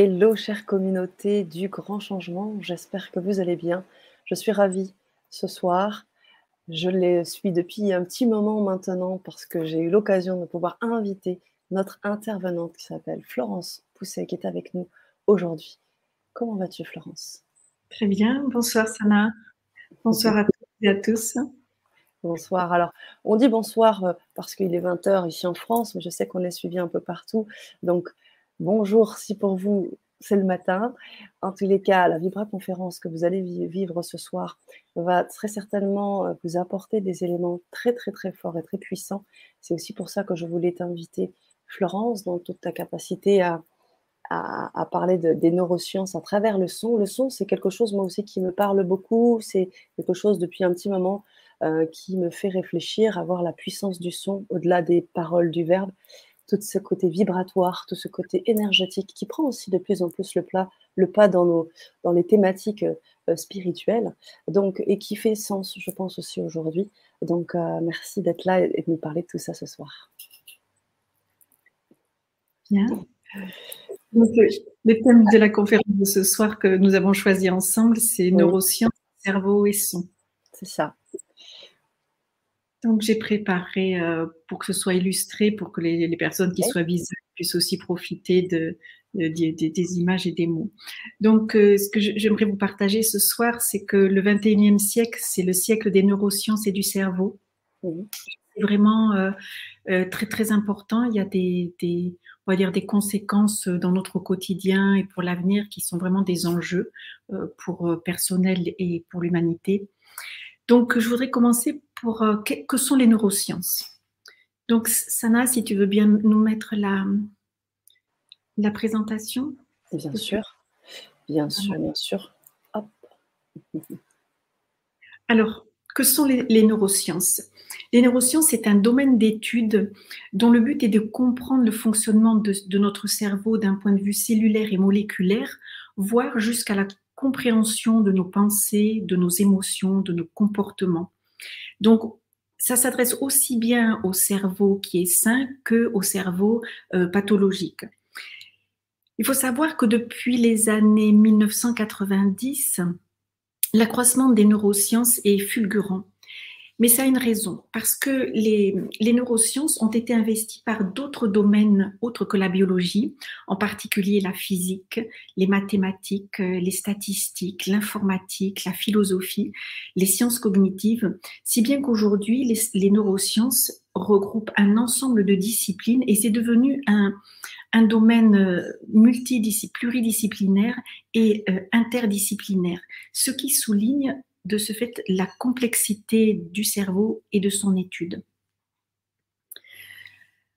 Hello, chère communauté du grand changement. J'espère que vous allez bien. Je suis ravie ce soir. Je les suis depuis un petit moment maintenant parce que j'ai eu l'occasion de pouvoir inviter notre intervenante qui s'appelle Florence Pousset qui est avec nous aujourd'hui. Comment vas-tu, Florence? Très bien. Bonsoir, Sana. Bonsoir à toutes et à tous. Bonsoir. Alors, on dit bonsoir euh, parce qu'il est 20h ici en France, mais je sais qu'on est suivi un peu partout. Donc, Bonjour si pour vous c'est le matin. En tous les cas, la Vibra conférence que vous allez vivre ce soir va très certainement euh, vous apporter des éléments très très très forts et très puissants. C'est aussi pour ça que je voulais t'inviter, Florence, dans toute ta capacité à, à, parler des neurosciences à travers le son. Le son, c'est quelque chose moi aussi qui me parle beaucoup. C'est quelque chose depuis un petit moment euh, qui me fait réfléchir à voir la puissance du son au-delà des paroles du verbe tout ce côté vibratoire, tout ce côté énergétique qui prend aussi de plus en plus le, plat, le pas dans, nos, dans les thématiques euh, spirituelles, donc, et qui fait sens, je pense, aussi aujourd'hui. Donc, euh, merci d'être là et, de nous parler de tout ça ce soir. Bien. le thème de la conférence de ce soir que nous avons choisi ensemble, c'est neurosciences, cerveau et son. C'est ça. Donc j'ai préparé euh, pour que ce soit illustré, pour que les, personnes qui soient visibles puissent aussi profiter de, des images et des mots. Donc euh, ce que j'aimerais vous partager ce soir, c'est que le 21e siècle, c'est le siècle des neurosciences et du cerveau. C'est vraiment euh, très très important. Il y a des, des, on va dire des conséquences dans notre quotidien et pour l'avenir qui sont vraiment des enjeux pour personnel et pour l'humanité. Donc, je voudrais commencer pour euh, que, sont les neurosciences. Donc, Sana, si tu veux bien nous mettre la, la présentation. Bien sûr, bien sûr, bien sûr. Alors, que sont les, neurosciences? Les neurosciences, c'est un domaine d'étude dont le but est de comprendre le fonctionnement de, de notre cerveau d'un point de vue cellulaire et moléculaire, voire jusqu'à la compréhension de nos pensées, de nos émotions, de nos comportements. Donc, ça s'adresse aussi bien au cerveau qui est sain que au cerveau euh, pathologique. Il faut savoir que depuis les années 1990, l'accroissement des neurosciences est fulgurant. Mais ça a une raison, parce que les, neurosciences ont été investies par d'autres domaines autres que la biologie, en particulier la physique, les mathématiques, les statistiques, l'informatique, la philosophie, les sciences cognitives, si bien qu'aujourd'hui, les, neurosciences regroupent un ensemble de disciplines et c'est devenu un, domaine euh, multidisciplinaire, pluridisciplinaire et euh, interdisciplinaire, ce qui souligne de ce fait la complexité du cerveau et de son étude.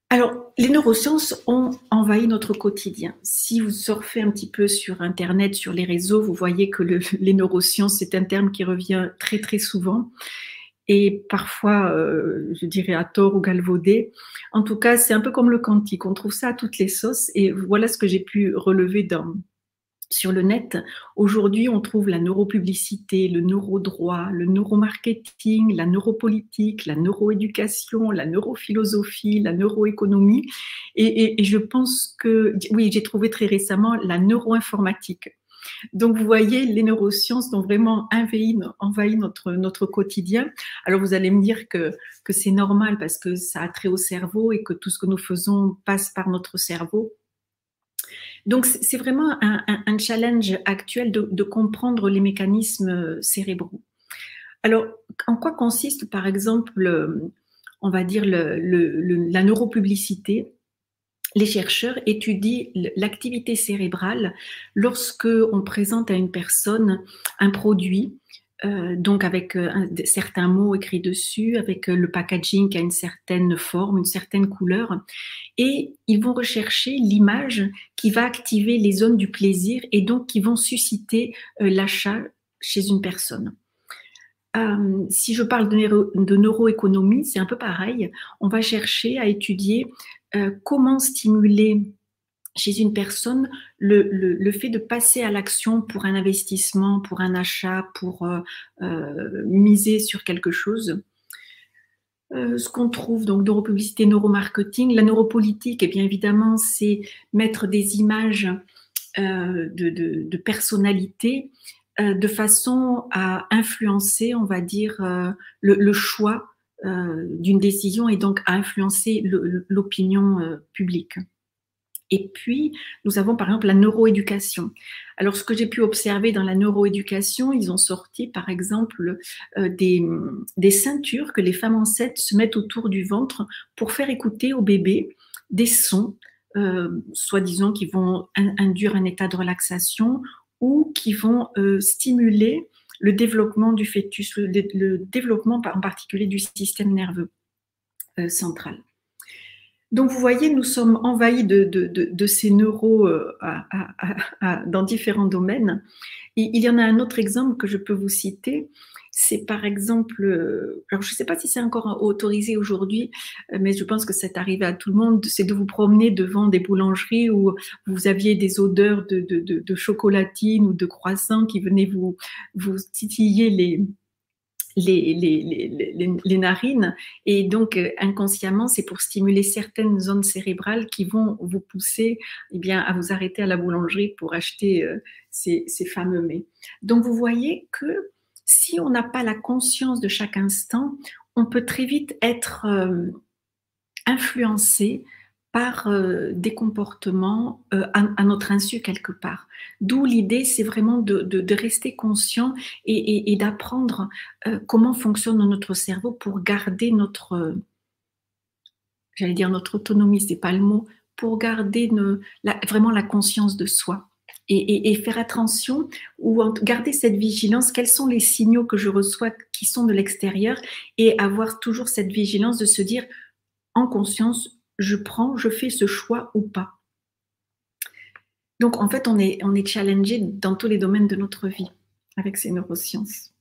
Alors, les neurosciences ont envahi notre quotidien. Si vous surfez un petit peu sur Internet, sur les réseaux, vous voyez que les neurosciences, c'est un terme qui revient très très souvent et parfois, euh, je dirais à tort ou galvaudé. En tout cas, c'est un peu comme le quantique. On trouve ça à toutes les sauces et voilà ce que j'ai pu relever dans, sur le net, aujourd'hui, on trouve la neuropublicité, le neurodroit, le neuromarketing, la neuropolitique, la neuroéducation, la neurophilosophie, la neuroéconomie. Et, je pense que, oui, j'ai trouvé très récemment la neuroinformatique. Donc, vous voyez, les neurosciences ont vraiment envahi, notre, notre quotidien. Alors, vous allez me dire que, que c'est normal parce que ça a trait au cerveau et que tout ce que nous faisons passe par notre cerveau. Donc c'est vraiment un, challenge actuel de, comprendre les mécanismes cérébraux. Alors, en quoi consiste, par exemple, on va dire la neuropublicité? Les chercheurs étudient l'activité cérébrale lorsque on présente à une personne un produit euh, donc avec euh, certains mots écrits dessus, avec euh, le packaging qui a une certaine forme, une certaine couleur. Et ils vont rechercher l'image qui va activer les zones du plaisir et donc qui vont susciter l'achat chez une personne. si je parle de, de neuroéconomie, c'est un peu pareil. On va chercher à étudier comment stimuler chez une personne le, fait de passer à l'action pour un investissement, pour un achat, pour euh, euh, miser sur quelque chose. Euh, ce qu'on trouve donc neuropublicité, neuromarketing, la neuropolitique, et eh bien évidemment, c'est mettre des images de, personnalité de façon à influencer, on va dire, le, choix d'une décision et donc à influencer l'opinion publique. Et puis, nous avons par exemple la neuroéducation. Alors, ce que j'ai pu observer dans la neuroéducation, ils ont sorti par exemple euh, des, ceintures que les femmes enceintes se mettent autour du ventre pour faire écouter au bébé des sons, euh, soi-disant qui vont induire un état de relaxation ou qui vont euh, stimuler le développement du fœtus, le, développement en particulier du système nerveux central. Donc, vous voyez, nous sommes envahis de, ces neuros euh, dans différents domaines. il y en a un autre exemple que je peux vous citer. C'est par exemple, euh, alors je ne sais pas si c'est encore autorisé aujourd'hui, euh, mais je pense que c'est arrivé à tout le monde, c'est de vous promener devant des boulangeries où vous aviez des odeurs de, de chocolatine ou de croissant qui venaient vous, vous titiller les, les, narines. Et donc, euh, inconsciemment, c'est pour stimuler certaines zones cérébrales qui vont vous pousser eh bien, à vous arrêter à la boulangerie pour acheter euh, ces, ces, fameux mets. Donc, vous voyez que si on n'a pas la conscience de chaque instant, on peut très vite être euh, influencé par euh, des comportements euh, à, notre insu quelque part. D'où l'idée, c'est vraiment de, rester conscient et, d'apprendre euh, comment fonctionne notre cerveau pour garder notre, j'allais dire notre autonomie, c'est pas le mot, pour garder vraiment la conscience de soi. Et, faire attention ou garder cette vigilance, quels sont les signaux que je reçois qui sont de l'extérieur et avoir toujours cette vigilance de se dire en conscience, je prends, je fais ce choix ou pas. Donc en fait, on est, on est challengé dans tous les domaines de notre vie avec ces neurosciences.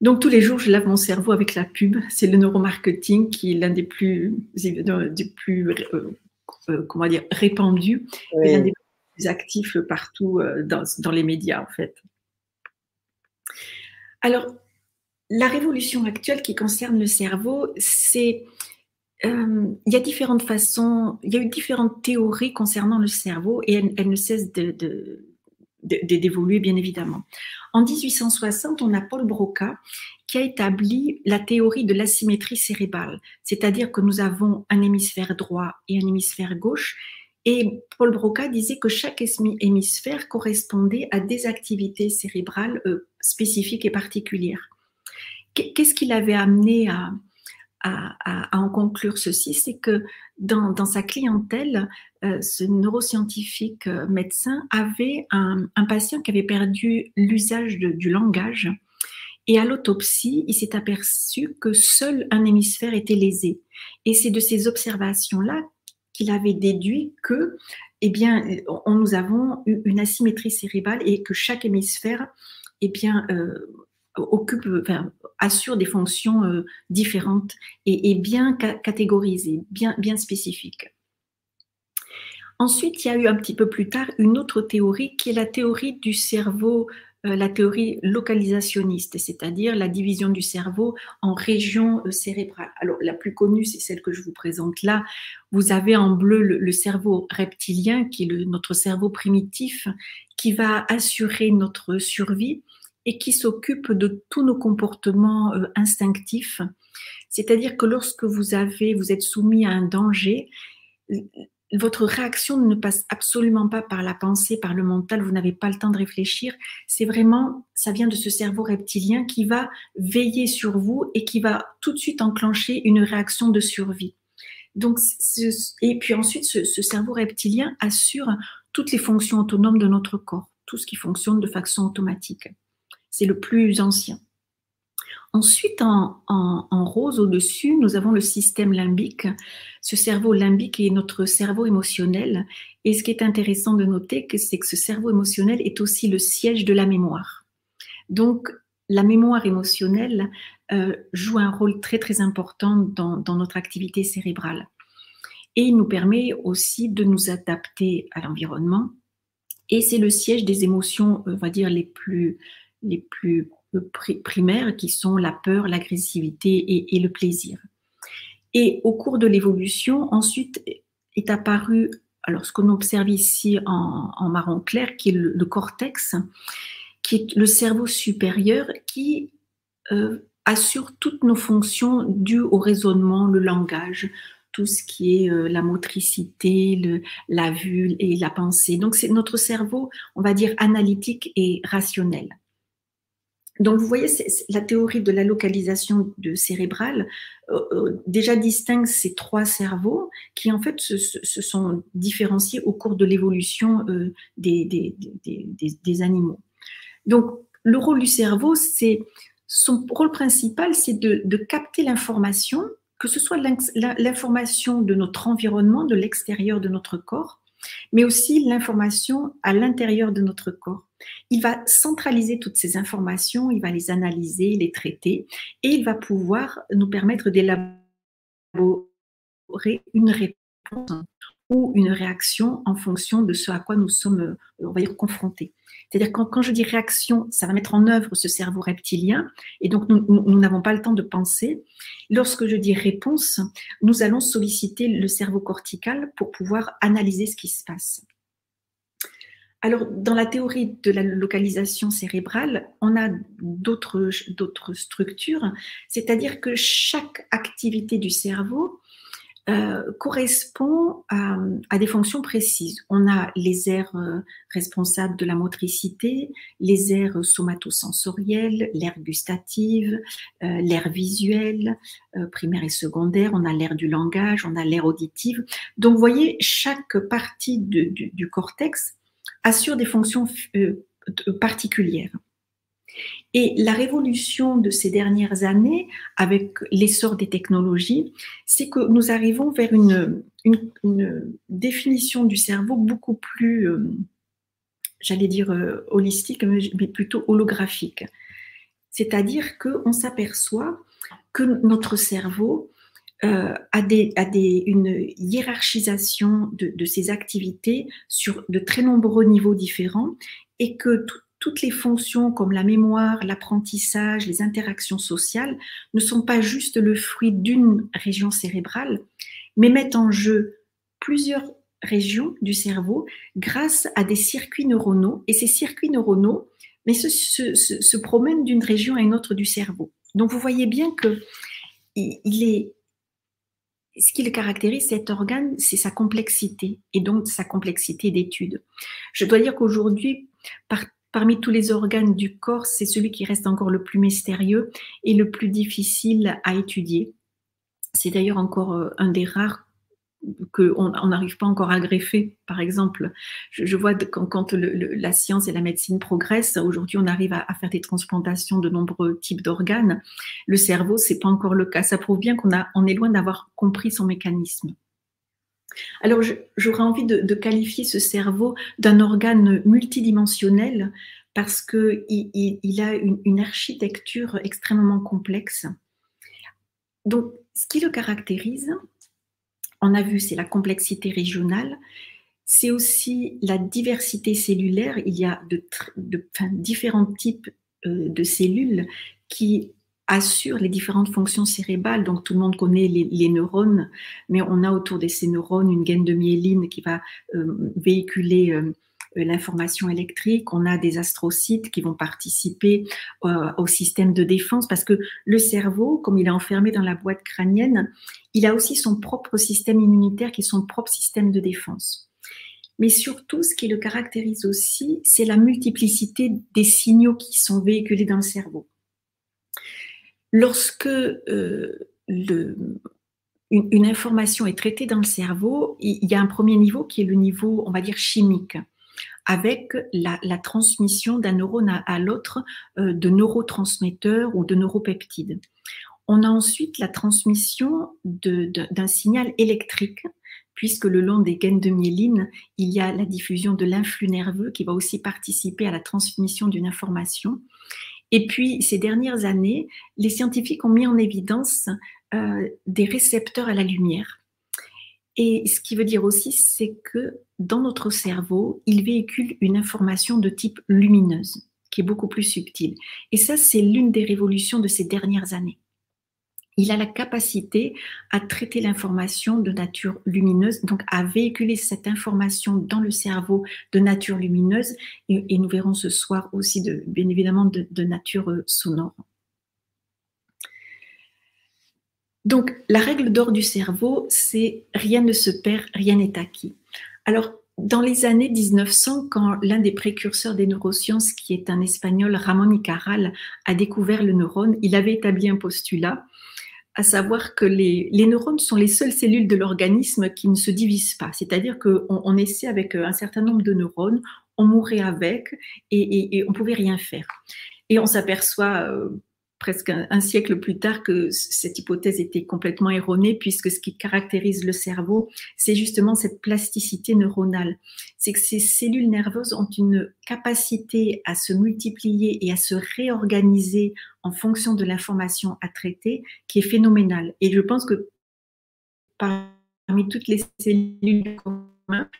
Donc tous les jours, je lave mon cerveau avec la pub. C'est le neuromarketing qui est l'un des plus, des plus euh, euh, comment dire, répandus, l'un des plus actifs partout euh, dans, dans les médias en fait. Alors, la révolution actuelle qui concerne le cerveau, c'est il y a différentes façons, il y a eu différentes théories concernant le cerveau et elles, ne cessent d'évoluer, bien évidemment. En 1860, on a Paul Broca qui a établi la théorie de l'asymétrie cérébrale, c'est-à-dire que nous avons un hémisphère droit et un hémisphère gauche. Et Paul Broca disait que chaque hémisphère correspondait à des activités cérébrales euh, spécifiques et particulières. Qu'est-ce qui l'avait amené à, à, en conclure ceci, c'est que dans, sa clientèle, euh, ce neuroscientifique euh, médecin avait un, patient qui avait perdu l'usage du langage. Et à l'autopsie, il s'est aperçu que seul un hémisphère était lésé. Et c'est de ces observations-là qu'il avait déduit que, eh bien, nous avons une asymétrie cérébrale et que chaque hémisphère, eh bien, euh, occupe, assure des fonctions euh, différentes et, bien catégorisées, bien, spécifiques. Ensuite, il y a eu un petit peu plus tard une autre théorie qui est la théorie du cerveau, euh, la théorie localisationniste, c'est-à-dire la division du cerveau en régions euh, cérébrales. Alors, la plus connue, c'est celle que je vous présente là. Vous avez en bleu le, cerveau reptilien, qui est notre cerveau primitif, qui va assurer notre survie et qui s'occupe de tous nos comportements euh, instinctifs. C'est-à-dire que lorsque vous avez, vous êtes soumis à un danger, votre réaction ne passe absolument pas par la pensée, par le mental, vous n'avez pas le temps de réfléchir. C'est vraiment, ça vient de ce cerveau reptilien qui va veiller sur vous et qui va tout de suite enclencher une réaction de survie. Donc, et puis ensuite, ce, ce cerveau reptilien assure toutes les fonctions autonomes de notre corps, tout ce qui fonctionne de façon automatique. C'est le plus ancien. Ensuite, en, rose au-dessus, nous avons le système limbique. Ce cerveau limbique est notre cerveau émotionnel. Et ce qui est intéressant de noter, c'est que ce cerveau émotionnel est aussi le siège de la mémoire. Donc, la mémoire émotionnelle euh, joue un rôle très très important dans, notre activité cérébrale. Et il nous permet aussi de nous adapter à l'environnement. Et c'est le siège des émotions, on va dire, les plus, les plus primaires qui sont la peur, l'agressivité et, le plaisir. Et au cours de l'évolution, ensuite est apparu alors ce qu'on observe ici en, marron clair, qui est le, cortex, qui est le cerveau supérieur qui euh, assure toutes nos fonctions dues au raisonnement, le langage, tout ce qui est euh, la motricité, la vue et la pensée. Donc c'est notre cerveau, on va dire, analytique et rationnel. Donc, vous voyez, la théorie de la localisation de cérébrale euh, euh, déjà distingue ces trois cerveaux qui, en fait, se, sont différenciés au cours de l'évolution euh, des, animaux. Donc, le rôle du cerveau, c'est son rôle principal, c'est de capter l'information, que ce soit l'information de notre environnement, de l'extérieur de notre corps, mais aussi l'information à l'intérieur de notre corps. Il va centraliser toutes ces informations, il va les analyser, les traiter, et il va pouvoir nous permettre d'élaborer une réponse ou une réaction en fonction de ce à quoi nous sommes, dire, confrontés. C'est-à-dire quand, quand je dis réaction, ça va mettre en œuvre ce cerveau reptilien, et donc nous n'avons pas le temps de penser. Lorsque je dis réponse, nous allons solliciter le cerveau cortical pour pouvoir analyser ce qui se passe. Alors, dans la théorie de la localisation cérébrale, on a d'autres structures, c'est-à-dire que chaque activité du cerveau euh, correspond à, des fonctions précises. On a les aires euh, responsables de la motricité, les aires somatosensorielles, l'aire gustative, euh, l'aire visuelle, primaire et secondaire, on a l'aire du langage, on a l'aire auditive. Donc, vous voyez, chaque partie du, cortex assure des fonctions particulières. Et la révolution de ces dernières années, avec l'essor des technologies, c'est que nous arrivons vers une, définition du cerveau beaucoup plus, euh, j'allais dire, euh, holistique, mais plutôt holographique. C'est-à-dire qu'on s'aperçoit que notre cerveau euh, a, des, une hiérarchisation de, de, ses activités sur de très nombreux niveaux différents et que tout, toutes les fonctions comme la mémoire, l'apprentissage, les interactions sociales ne sont pas juste le fruit d'une région cérébrale, mais mettent en jeu plusieurs régions du cerveau grâce à des circuits neuronaux. Et ces circuits neuronaux mais se, promènent d'une région à une autre du cerveau. Donc vous voyez bien que il est ce qui le caractérise, cet organe, c'est sa complexité et donc sa complexité d'étude. Je dois dire qu'aujourd'hui, par Parmi tous les organes du corps, c'est celui qui reste encore le plus mystérieux et le plus difficile à étudier. C'est d'ailleurs encore euh, un des rares qu'on n'arrive pas encore à greffer. Par exemple, je, vois quand, la science et la médecine progressent, aujourd'hui on arrive à, faire des transplantations de nombreux types d'organes. Le cerveau, c'est pas encore le cas. Ça prouve bien qu'on on est loin d'avoir compris son mécanisme. Alors, j'aurais envie de, qualifier ce cerveau d'un organe multidimensionnel parce qu'il il, a une, architecture extrêmement complexe. Donc, ce qui le caractérise, on a vu, c'est la complexité régionale, c'est aussi la diversité cellulaire. Il y a de, différents types euh, de cellules qui assure les différentes fonctions cérébrales. Donc tout le monde connaît les, neurones, mais on a autour de ces neurones une gaine de myéline qui va euh, véhiculer euh, l'information électrique. On a des astrocytes qui vont participer euh, au système de défense parce que le cerveau, comme il est enfermé dans la boîte crânienne, il a aussi son propre système immunitaire qui est son propre système de défense. Mais surtout, ce qui le caractérise aussi, c'est la multiplicité des signaux qui sont véhiculés dans le cerveau. Lorsque euh, une, information est traitée dans le cerveau, il y a un premier niveau qui est le niveau, on va dire, chimique, avec la, transmission d'un neurone à, l'autre euh, de neurotransmetteurs ou de neuropeptides. On a ensuite la transmission d'un signal électrique, puisque le long des gaines de myéline, il y a la diffusion de l'influx nerveux qui va aussi participer à la transmission d'une information. Et puis, ces dernières années, les scientifiques ont mis en évidence euh, des récepteurs à la lumière. Et ce qui veut dire aussi, c'est que dans notre cerveau, il véhicule une information de type lumineuse, qui est beaucoup plus subtile. Et ça, c'est l'une des révolutions de ces dernières années. il a la capacité à traiter l'information de nature lumineuse, donc à véhiculer cette information dans le cerveau de nature lumineuse, et, nous verrons ce soir aussi de, bien évidemment de, nature euh, sonore. Donc la règle d'or du cerveau, c'est rien ne se perd, rien n'est acquis. Alors dans les années 1900, quand l'un des précurseurs des neurosciences, qui est un espagnol, Ramon y Caral, a découvert le neurone, il avait établi un postulat à savoir que les, neurones sont les seules cellules de l'organisme qui ne se divisent pas. C'est-à-dire qu'on on naissait avec un certain nombre de neurones, on mourait avec et, et, on pouvait rien faire. Et on s'aperçoit euh, presque un, siècle plus tard que cette hypothèse était complètement erronée, puisque ce qui caractérise le cerveau, c'est justement cette plasticité neuronale. C'est que ces cellules nerveuses ont une capacité à se multiplier et à se réorganiser en fonction de l'information à traiter qui est phénoménale. Et je pense que parmi toutes les cellules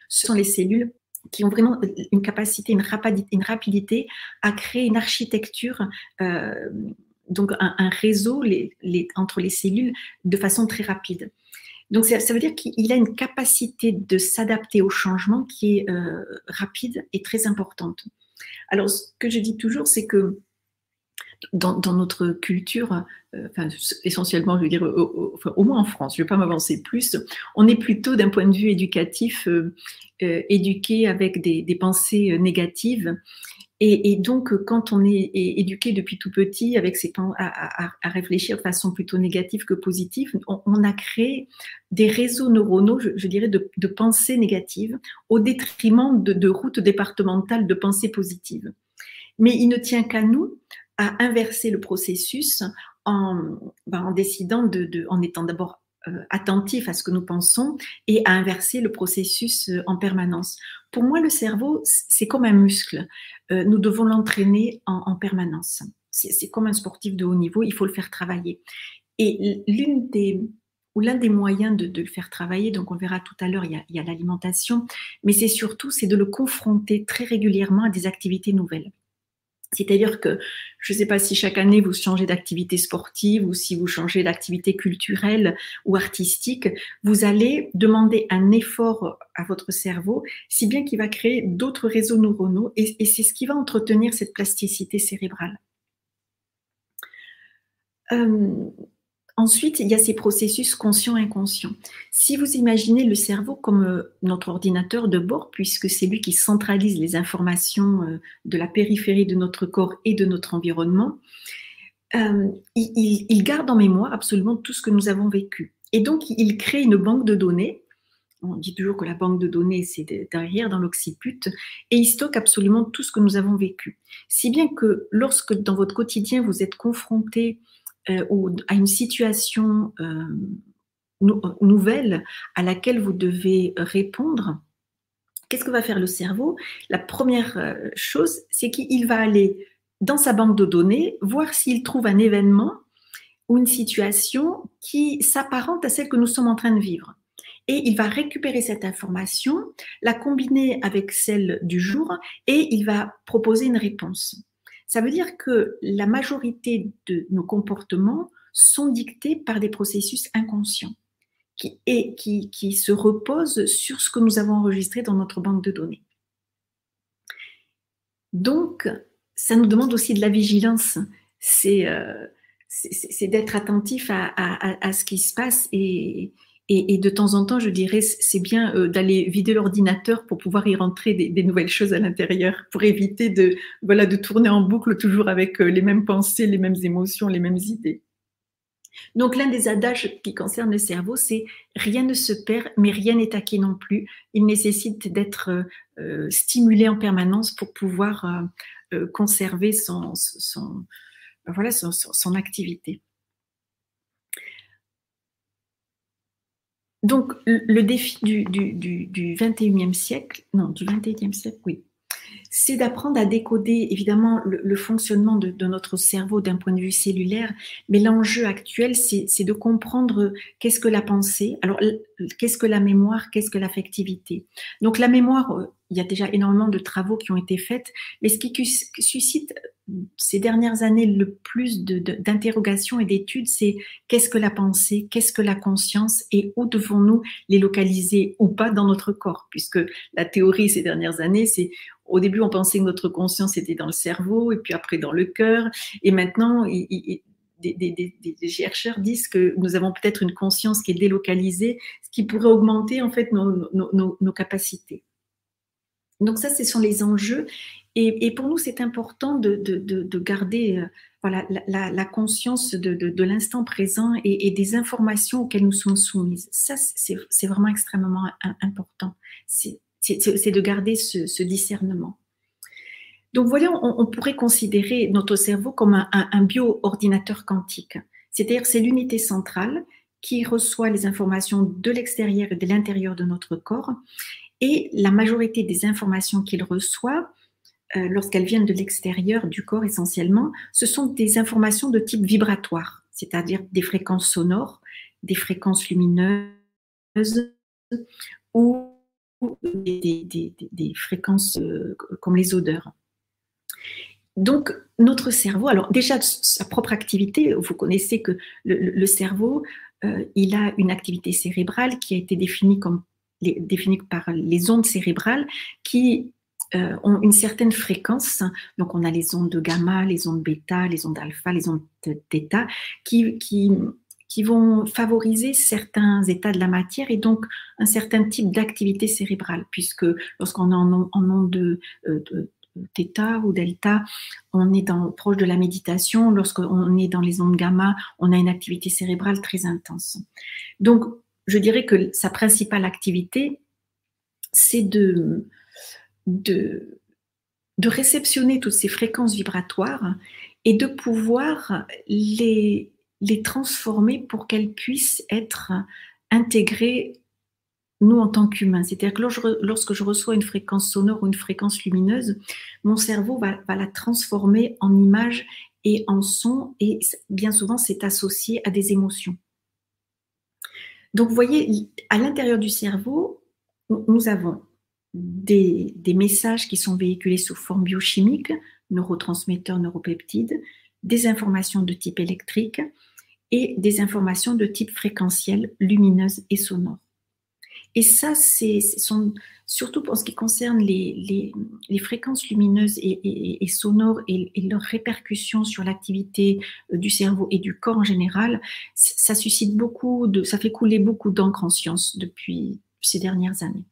ce sont les cellules qui ont vraiment une capacité, une rapidité, une rapidité à créer une architecture euh, donc un, réseau entre les cellules de façon très rapide. Donc ça, veut dire qu'il a une capacité de s'adapter au changement qui est euh, rapide et très importante. Alors ce que je dis toujours, c'est que dans, notre culture, euh, essentiellement, je veux dire, au, moins en France, je ne vais pas m'avancer plus, on est plutôt d'un point de vue éducatif euh, éduqué avec des pensées négatives et, donc, quand on est, éduqué depuis tout petit avec ses, à, réfléchir de façon plutôt négative que positive, on, a créé des réseaux neuronaux, je, dirais, de, de, pensées négatives au détriment de, de routes départementales de pensées positives. Mais il ne tient qu'à nous à inverser le processus en, ben, en décidant de, en étant d'abord euh, attentif à ce que nous pensons et à inverser le processus euh, en permanence. Pour moi, le cerveau, c'est comme un muscle. Euh, nous devons l'entraîner en, permanence. C'est comme un sportif de haut niveau, il faut le faire travailler. Et l'une des ou l'un des moyens de, le faire travailler, donc on verra tout à l'heure, il y a l'alimentation, mais c'est surtout c'est de le confronter très régulièrement à des activités nouvelles. C'est-à-dire que je ne sais pas si chaque année vous changez d'activité sportive ou si vous changez d'activité culturelle ou artistique, vous allez demander un effort à votre cerveau, si bien qu'il va créer d'autres réseaux neuronaux et, c'est ce qui va entretenir cette plasticité cérébrale. Euh, Ensuite, il y a ces processus conscients-inconscients. Si vous imaginez le cerveau comme euh, notre ordinateur de bord, puisque c'est lui qui centralise les informations euh, de la périphérie de notre corps et de notre environnement, euh, il, garde en mémoire absolument tout ce que nous avons vécu. Et donc, il crée une banque de données. On dit toujours que la banque de données, c'est derrière dans l'occiput, et il stocke absolument tout ce que nous avons vécu. Si bien que lorsque dans votre quotidien, vous êtes confronté euh, ou à une situation euh, nouvelle à laquelle vous devez répondre, qu'est-ce que va faire le cerveau? La première euh, chose, c'est qu'il va aller dans sa banque de données, voir s'il trouve un événement ou une situation qui s'apparente à celle que nous sommes en train de vivre. Et il va récupérer cette information, la combiner avec celle du jour et il va proposer une réponse. Ça veut dire que la majorité de nos comportements sont dictés par des processus inconscients qui, et qui, se reposent sur ce que nous avons enregistré dans notre banque de données. Donc, ça nous demande aussi de la vigilance. C'est euh, d'être attentif à, à, ce qui se passe et, et, de temps en temps, je dirais, c'est bien euh, d'aller vider l'ordinateur pour pouvoir y rentrer des, nouvelles choses à l'intérieur, pour éviter de, voilà, de tourner en boucle toujours avec euh, les mêmes pensées, les mêmes émotions, les mêmes idées. Donc l'un des adages qui concerne le cerveau, c'est rien ne se perd, mais rien n'est acquis non plus. Il nécessite d'être euh, stimulé en permanence pour pouvoir conserver son, son, voilà, son activité. Donc, le défi du, du, 21e siècle, non, du 21e siècle, oui, c'est d'apprendre à décoder évidemment le, fonctionnement de, notre cerveau d'un point de vue cellulaire, mais l'enjeu actuel, c'est de comprendre qu'est-ce que la pensée, alors qu'est-ce que la mémoire, qu'est-ce que l'affectivité. Donc la mémoire, euh, il y a déjà énormément de travaux qui ont été faits, mais ce qui suscite ces dernières années le plus d'interrogations et d'études, c'est qu'est-ce que la pensée, qu'est-ce que la conscience et où devons-nous les localiser ou pas dans notre corps? Puisque la théorie ces dernières années, c'est au début on pensait que notre conscience était dans le cerveau et puis après dans le cœur et maintenant des, chercheurs disent que nous avons peut-être une conscience qui est délocalisée, ce qui pourrait augmenter en fait nos, capacités. Donc ça, ce sont les enjeux et, pour nous, c'est important de, garder euh, voilà, la, conscience de, l'instant présent et, des informations auxquelles nous sommes soumises. Ça, c'est vraiment extrêmement important. C'est de garder ce, discernement. Donc, voyons, on, pourrait considérer notre cerveau comme un, un bio-ordinateur quantique. C'est-à-dire, c'est l'unité centrale qui reçoit les informations de l'extérieur et de l'intérieur de notre corps. Et la majorité des informations qu'il reçoit euh, lorsqu'elles viennent de l'extérieur du corps essentiellement, ce sont des informations de type vibratoire, c'est-à-dire des fréquences sonores, des fréquences lumineuses ou des, fréquences euh, comme les odeurs. Donc, notre cerveau, alors déjà sa propre activité, vous connaissez que le, cerveau, euh, il a une activité cérébrale qui a été définie, par les ondes cérébrales qui euh, ont une certaine fréquence. Donc, on a les ondes de gamma, les ondes bêta, les ondes alpha, les ondes theta, qui, qui, qui vont favoriser certains états de la matière et donc un certain type d'activité cérébrale, puisque lorsqu'on est en, en onde de, euh, θ ou delta, on est proche de la méditation. Lorsqu'on est dans les ondes gamma, on a une activité cérébrale très intense. Donc, je dirais que sa principale activité, c'est de, de, de réceptionner toutes ces fréquences vibratoires et de pouvoir les, les transformer pour qu'elles puissent être intégrées nous en tant qu'humains. C'est-à-dire que lorsque je reçois une fréquence sonore ou une fréquence lumineuse, mon cerveau va, va la transformer en image et en son, et bien souvent c'est associé à des émotions. Donc vous voyez, à l'intérieur du cerveau, nous avons des, messages qui sont véhiculés sous forme biochimique, neurotransmetteurs, neuropeptides, des informations de type électrique et des informations de type fréquentiel, lumineuse et sonore. Et ça, c'est surtout pour ce qui concerne les, fréquences lumineuses et, sonores et, leurs répercussions sur l'activité euh, du cerveau et du corps en général, ça suscite beaucoup de, ça fait couler beaucoup d'encre en science depuis ces dernières années.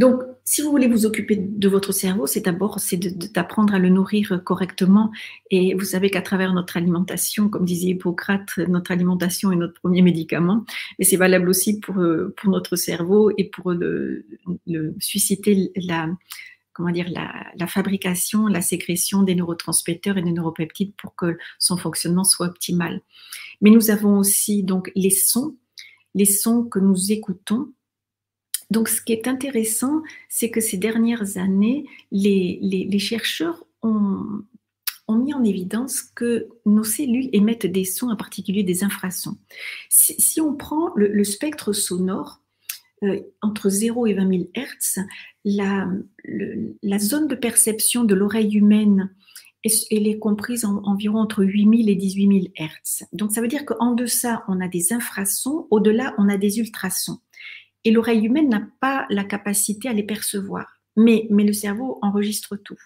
Donc, si vous voulez vous occuper de votre cerveau, c'est d'abord d'apprendre à le nourrir correctement. Et vous savez qu'à travers notre alimentation, comme disait Hippocrate, notre alimentation est notre premier médicament. Et c'est valable aussi pour, euh, pour notre cerveau et pour le, susciter la, comment dire, la, fabrication, la sécrétion des neurotransmetteurs et des neuropeptides pour que son fonctionnement soit optimal. Mais nous avons aussi donc les sons, les sons que nous écoutons donc, ce qui est intéressant, c'est que ces dernières années, les, chercheurs ont, mis en évidence que nos cellules émettent des sons, en particulier des infrasons. Si, on prend le, spectre sonore, euh, entre 0 et 20 000 Hertz, la, zone de perception de l'oreille humaine elle est comprise en, environ entre 8000 et 18 000 Hertz. Donc ça veut dire qu'en deçà, on a des infrasons, au-delà, on a des ultrasons et l'oreille humaine n'a pas la capacité à les percevoir. Mais, mais le cerveau enregistre tout.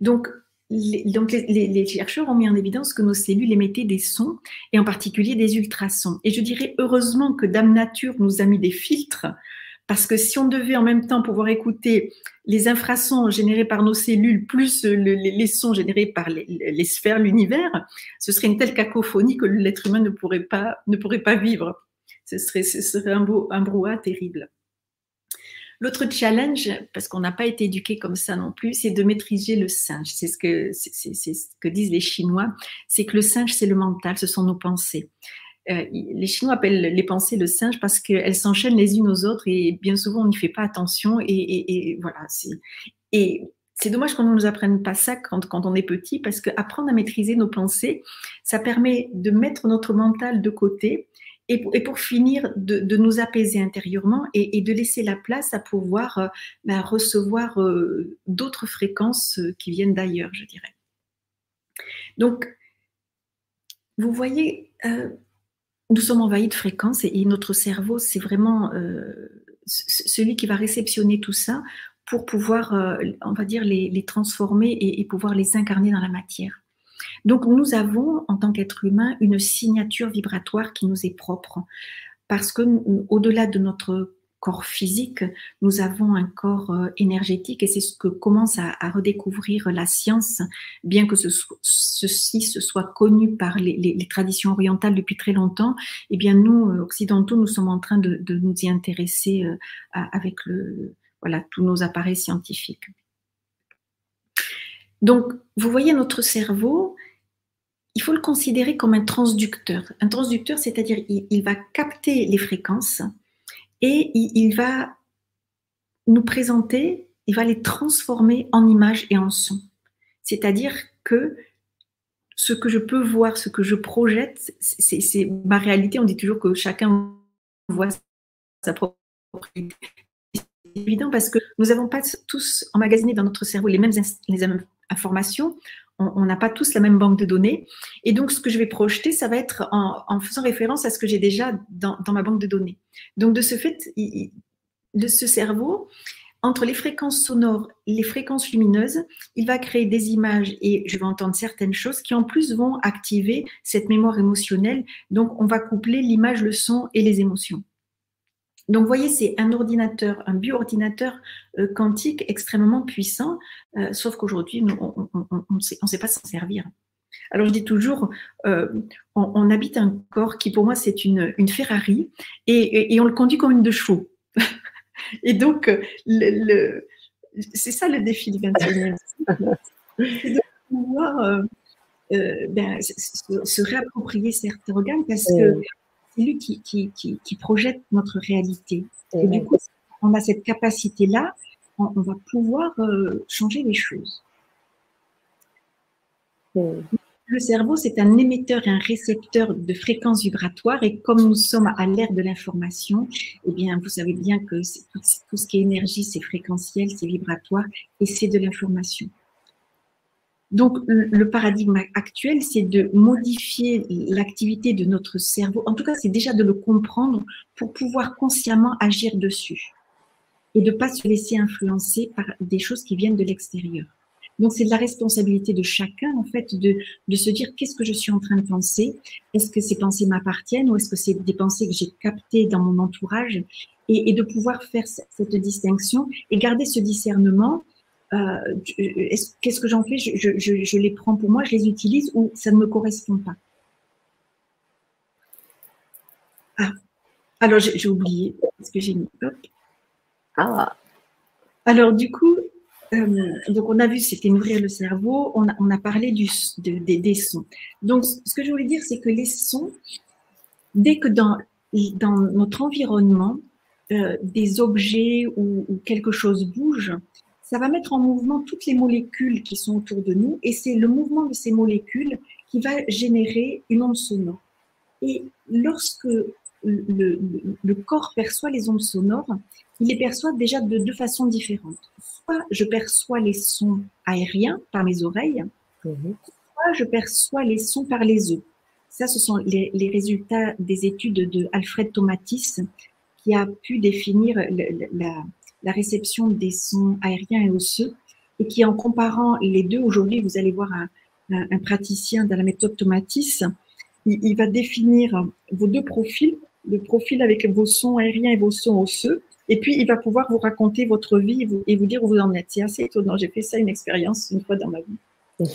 Donc, les, donc les, chercheurs ont mis en évidence que nos cellules émettaient des sons, et en particulier des ultrasons. Et je dirais heureusement que Dame Nature nous a mis des filtres, parce que si on devait en même temps pouvoir écouter les infrasons générés par nos cellules, plus les, sons générés par les, sphères, l'univers, ce serait une telle cacophonie que l'être humain ne pourrait pas, ne pourrait pas vivre ce serait, un, beau, brouhaha terrible. L'autre challenge, parce qu'on n'a pas été éduqué comme ça non plus, c'est de maîtriser le singe. C'est ce que, disent les Chinois. C'est que le singe, c'est le mental, ce sont nos pensées. Euh, les Chinois appellent les pensées le singe parce qu'elles s'enchaînent les unes aux autres et bien souvent on n'y fait pas attention. Et, voilà. Et c'est dommage qu'on ne nous apprenne pas ça quand on est petit parce qu'apprendre à maîtriser nos pensées, ça permet de mettre notre mental de côté et, pour finir, de, nous apaiser intérieurement et, de laisser la place à pouvoir euh, ben, recevoir euh, d'autres fréquences euh, qui viennent d'ailleurs, je dirais. Donc, vous voyez, nous sommes envahis de fréquences et, notre cerveau, c'est vraiment celui qui va réceptionner tout ça pour pouvoir, on va dire, les, transformer et pouvoir les incarner dans la matière. Donc nous avons, en tant qu'être humain, une signature vibratoire qui nous est propre, parce que au-delà de notre corps physique, nous avons un corps euh, énergétique et c'est ce que commence à, redécouvrir la science, bien que ceci se soit connu par les, traditions orientales depuis très longtemps. Eh bien, nous, euh, occidentaux, nous sommes en train de, nous y intéresser euh, avec le, voilà, tous nos appareils scientifiques. Donc, vous voyez, notre cerveau, il faut le considérer comme un transducteur. Un transducteur, c'est-à-dire il, va capter les fréquences et il, va nous présenter, il va les transformer en images et en sons. C'est-à-dire que ce que je peux voir, ce que je projette, c'est ma réalité. On dit toujours que chacun voit sa propre réalité. C'est évident parce que nous n'avons pas tous emmagasiné dans notre cerveau les mêmes, les mêmes informations on n'a pas tous la même banque de données. Et donc, ce que je vais projeter, ça va être en, faisant référence à ce que j'ai déjà dans, ma banque de données. Donc, de ce fait, de ce cerveau, entre les fréquences sonores, les fréquences lumineuses, il va créer des images et je vais entendre certaines choses qui en plus vont activer cette mémoire émotionnelle. Donc, on va coupler l'image, le son et les émotions. Donc, vous voyez, c'est un ordinateur, un bioordinateur euh, quantique extrêmement puissant, euh, sauf qu'aujourd'hui, on ne sait, pas s'en servir. Alors, je dis toujours, euh, on, habite un corps qui, pour moi, c'est une, Ferrari et, on le conduit comme une de chevaux. et donc, c'est ça le défi du 21e siècle. c'est de pouvoir ben, se, réapproprier certains organes parce que c'est lui qui, qui, projette notre réalité. Et du coup, on a cette capacité-là, on, va pouvoir euh, changer les choses. Le cerveau, c'est un émetteur et un récepteur de fréquences vibratoires. Et comme nous sommes à l'ère de l'information, eh bien, vous savez bien que tout ce qui est énergie, c'est fréquentiel, c'est vibratoire et c'est de l'information. Donc, le paradigme actuel, c'est de modifier l'activité de notre cerveau. En tout cas, c'est déjà de le comprendre pour pouvoir consciemment agir dessus et de ne pas se laisser influencer par des choses qui viennent de l'extérieur. Donc, c'est de la responsabilité de chacun, en fait, de, de se dire qu'est-ce que je suis en train de penser? Est-ce que ces pensées m'appartiennent ou est-ce que c'est des pensées que j'ai captées dans mon entourage? Et, de pouvoir faire cette distinction et garder ce discernement qu'est-ce que j'en fais? Je, les prends pour moi, je les utilise ou ça ne me correspond pas? Ah, alors j'ai oublié ce que j'ai mis. Ah. Alors du coup, euh, donc on a vu c'était nourrir le cerveau, on a, parlé du, des sons. Donc ce que je voulais dire, c'est que les sons, dès que dans, dans notre environnement, euh, des objets ou, quelque chose bouge, ça va mettre en mouvement toutes les molécules qui sont autour de nous et c'est le mouvement de ces molécules qui va générer une onde sonore. Et lorsque le, corps perçoit les ondes sonores, il les perçoit déjà de deux façons différentes. Soit je perçois les sons aériens par mes oreilles, mhm. soit je perçois les sons par les os. Ça, ce sont les, résultats des études de Alfred Tomatis, qui a pu définir la, la réception des sons aériens et osseux, et qui, en comparant les deux, aujourd'hui, vous allez voir un, praticien de la méthode Tomatis, il, va définir vos deux profils, le profil avec vos sons aériens et vos sons osseux, et puis il va pouvoir vous raconter votre vie et vous, et vous dire où vous en êtes. C'est assez étonnant, j'ai fait ça une expérience une fois dans ma vie.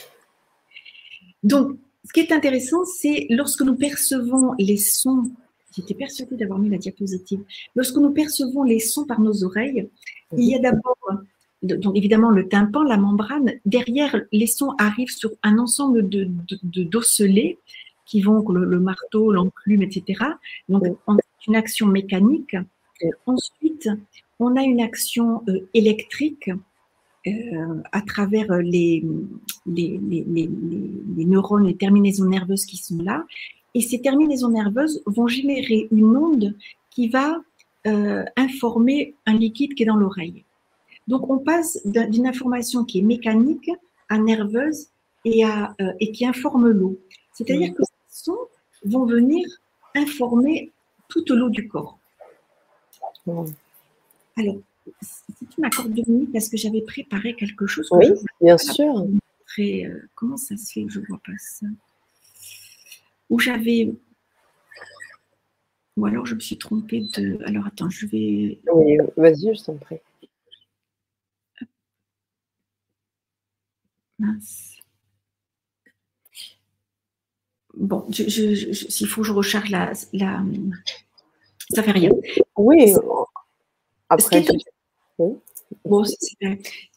Donc, ce qui est intéressant, c'est lorsque nous percevons les sons J'étais persuadée d'avoir mis la diapositive. Lorsque nous percevons les sons par nos oreilles, il y a d'abord, donc évidemment, le tympan, la membrane. Derrière, les sons arrivent sur un ensemble de, d'osselets qui vont, le, marteau, l'enclume, etc. Donc, on a une action mécanique. Ensuite, on a une action euh, électrique euh, à travers les, les, les, les, neurones, les terminaisons nerveuses qui sont là. Et ces terminaisons nerveuses vont générer une onde qui va euh, informer un liquide qui est dans l'oreille. Donc, on passe d'une information qui est mécanique à nerveuse et, à, euh, et qui informe l'eau. C'est-à-dire que ces sons vont venir informer toute l'eau du corps. Alors, si tu m'accordes deux minutes, parce que j'avais préparé quelque chose. oui, bien sûr. Euh, comment ça se fait que je ne vois pas ça? Où j'avais. Ou alors je me suis trompée de. Alors attends, je vais. Oui, vas-y, je t'en prie. Mince. Bon, s'il faut je recharge la, la. Ça fait rien. Oui, après. Bon,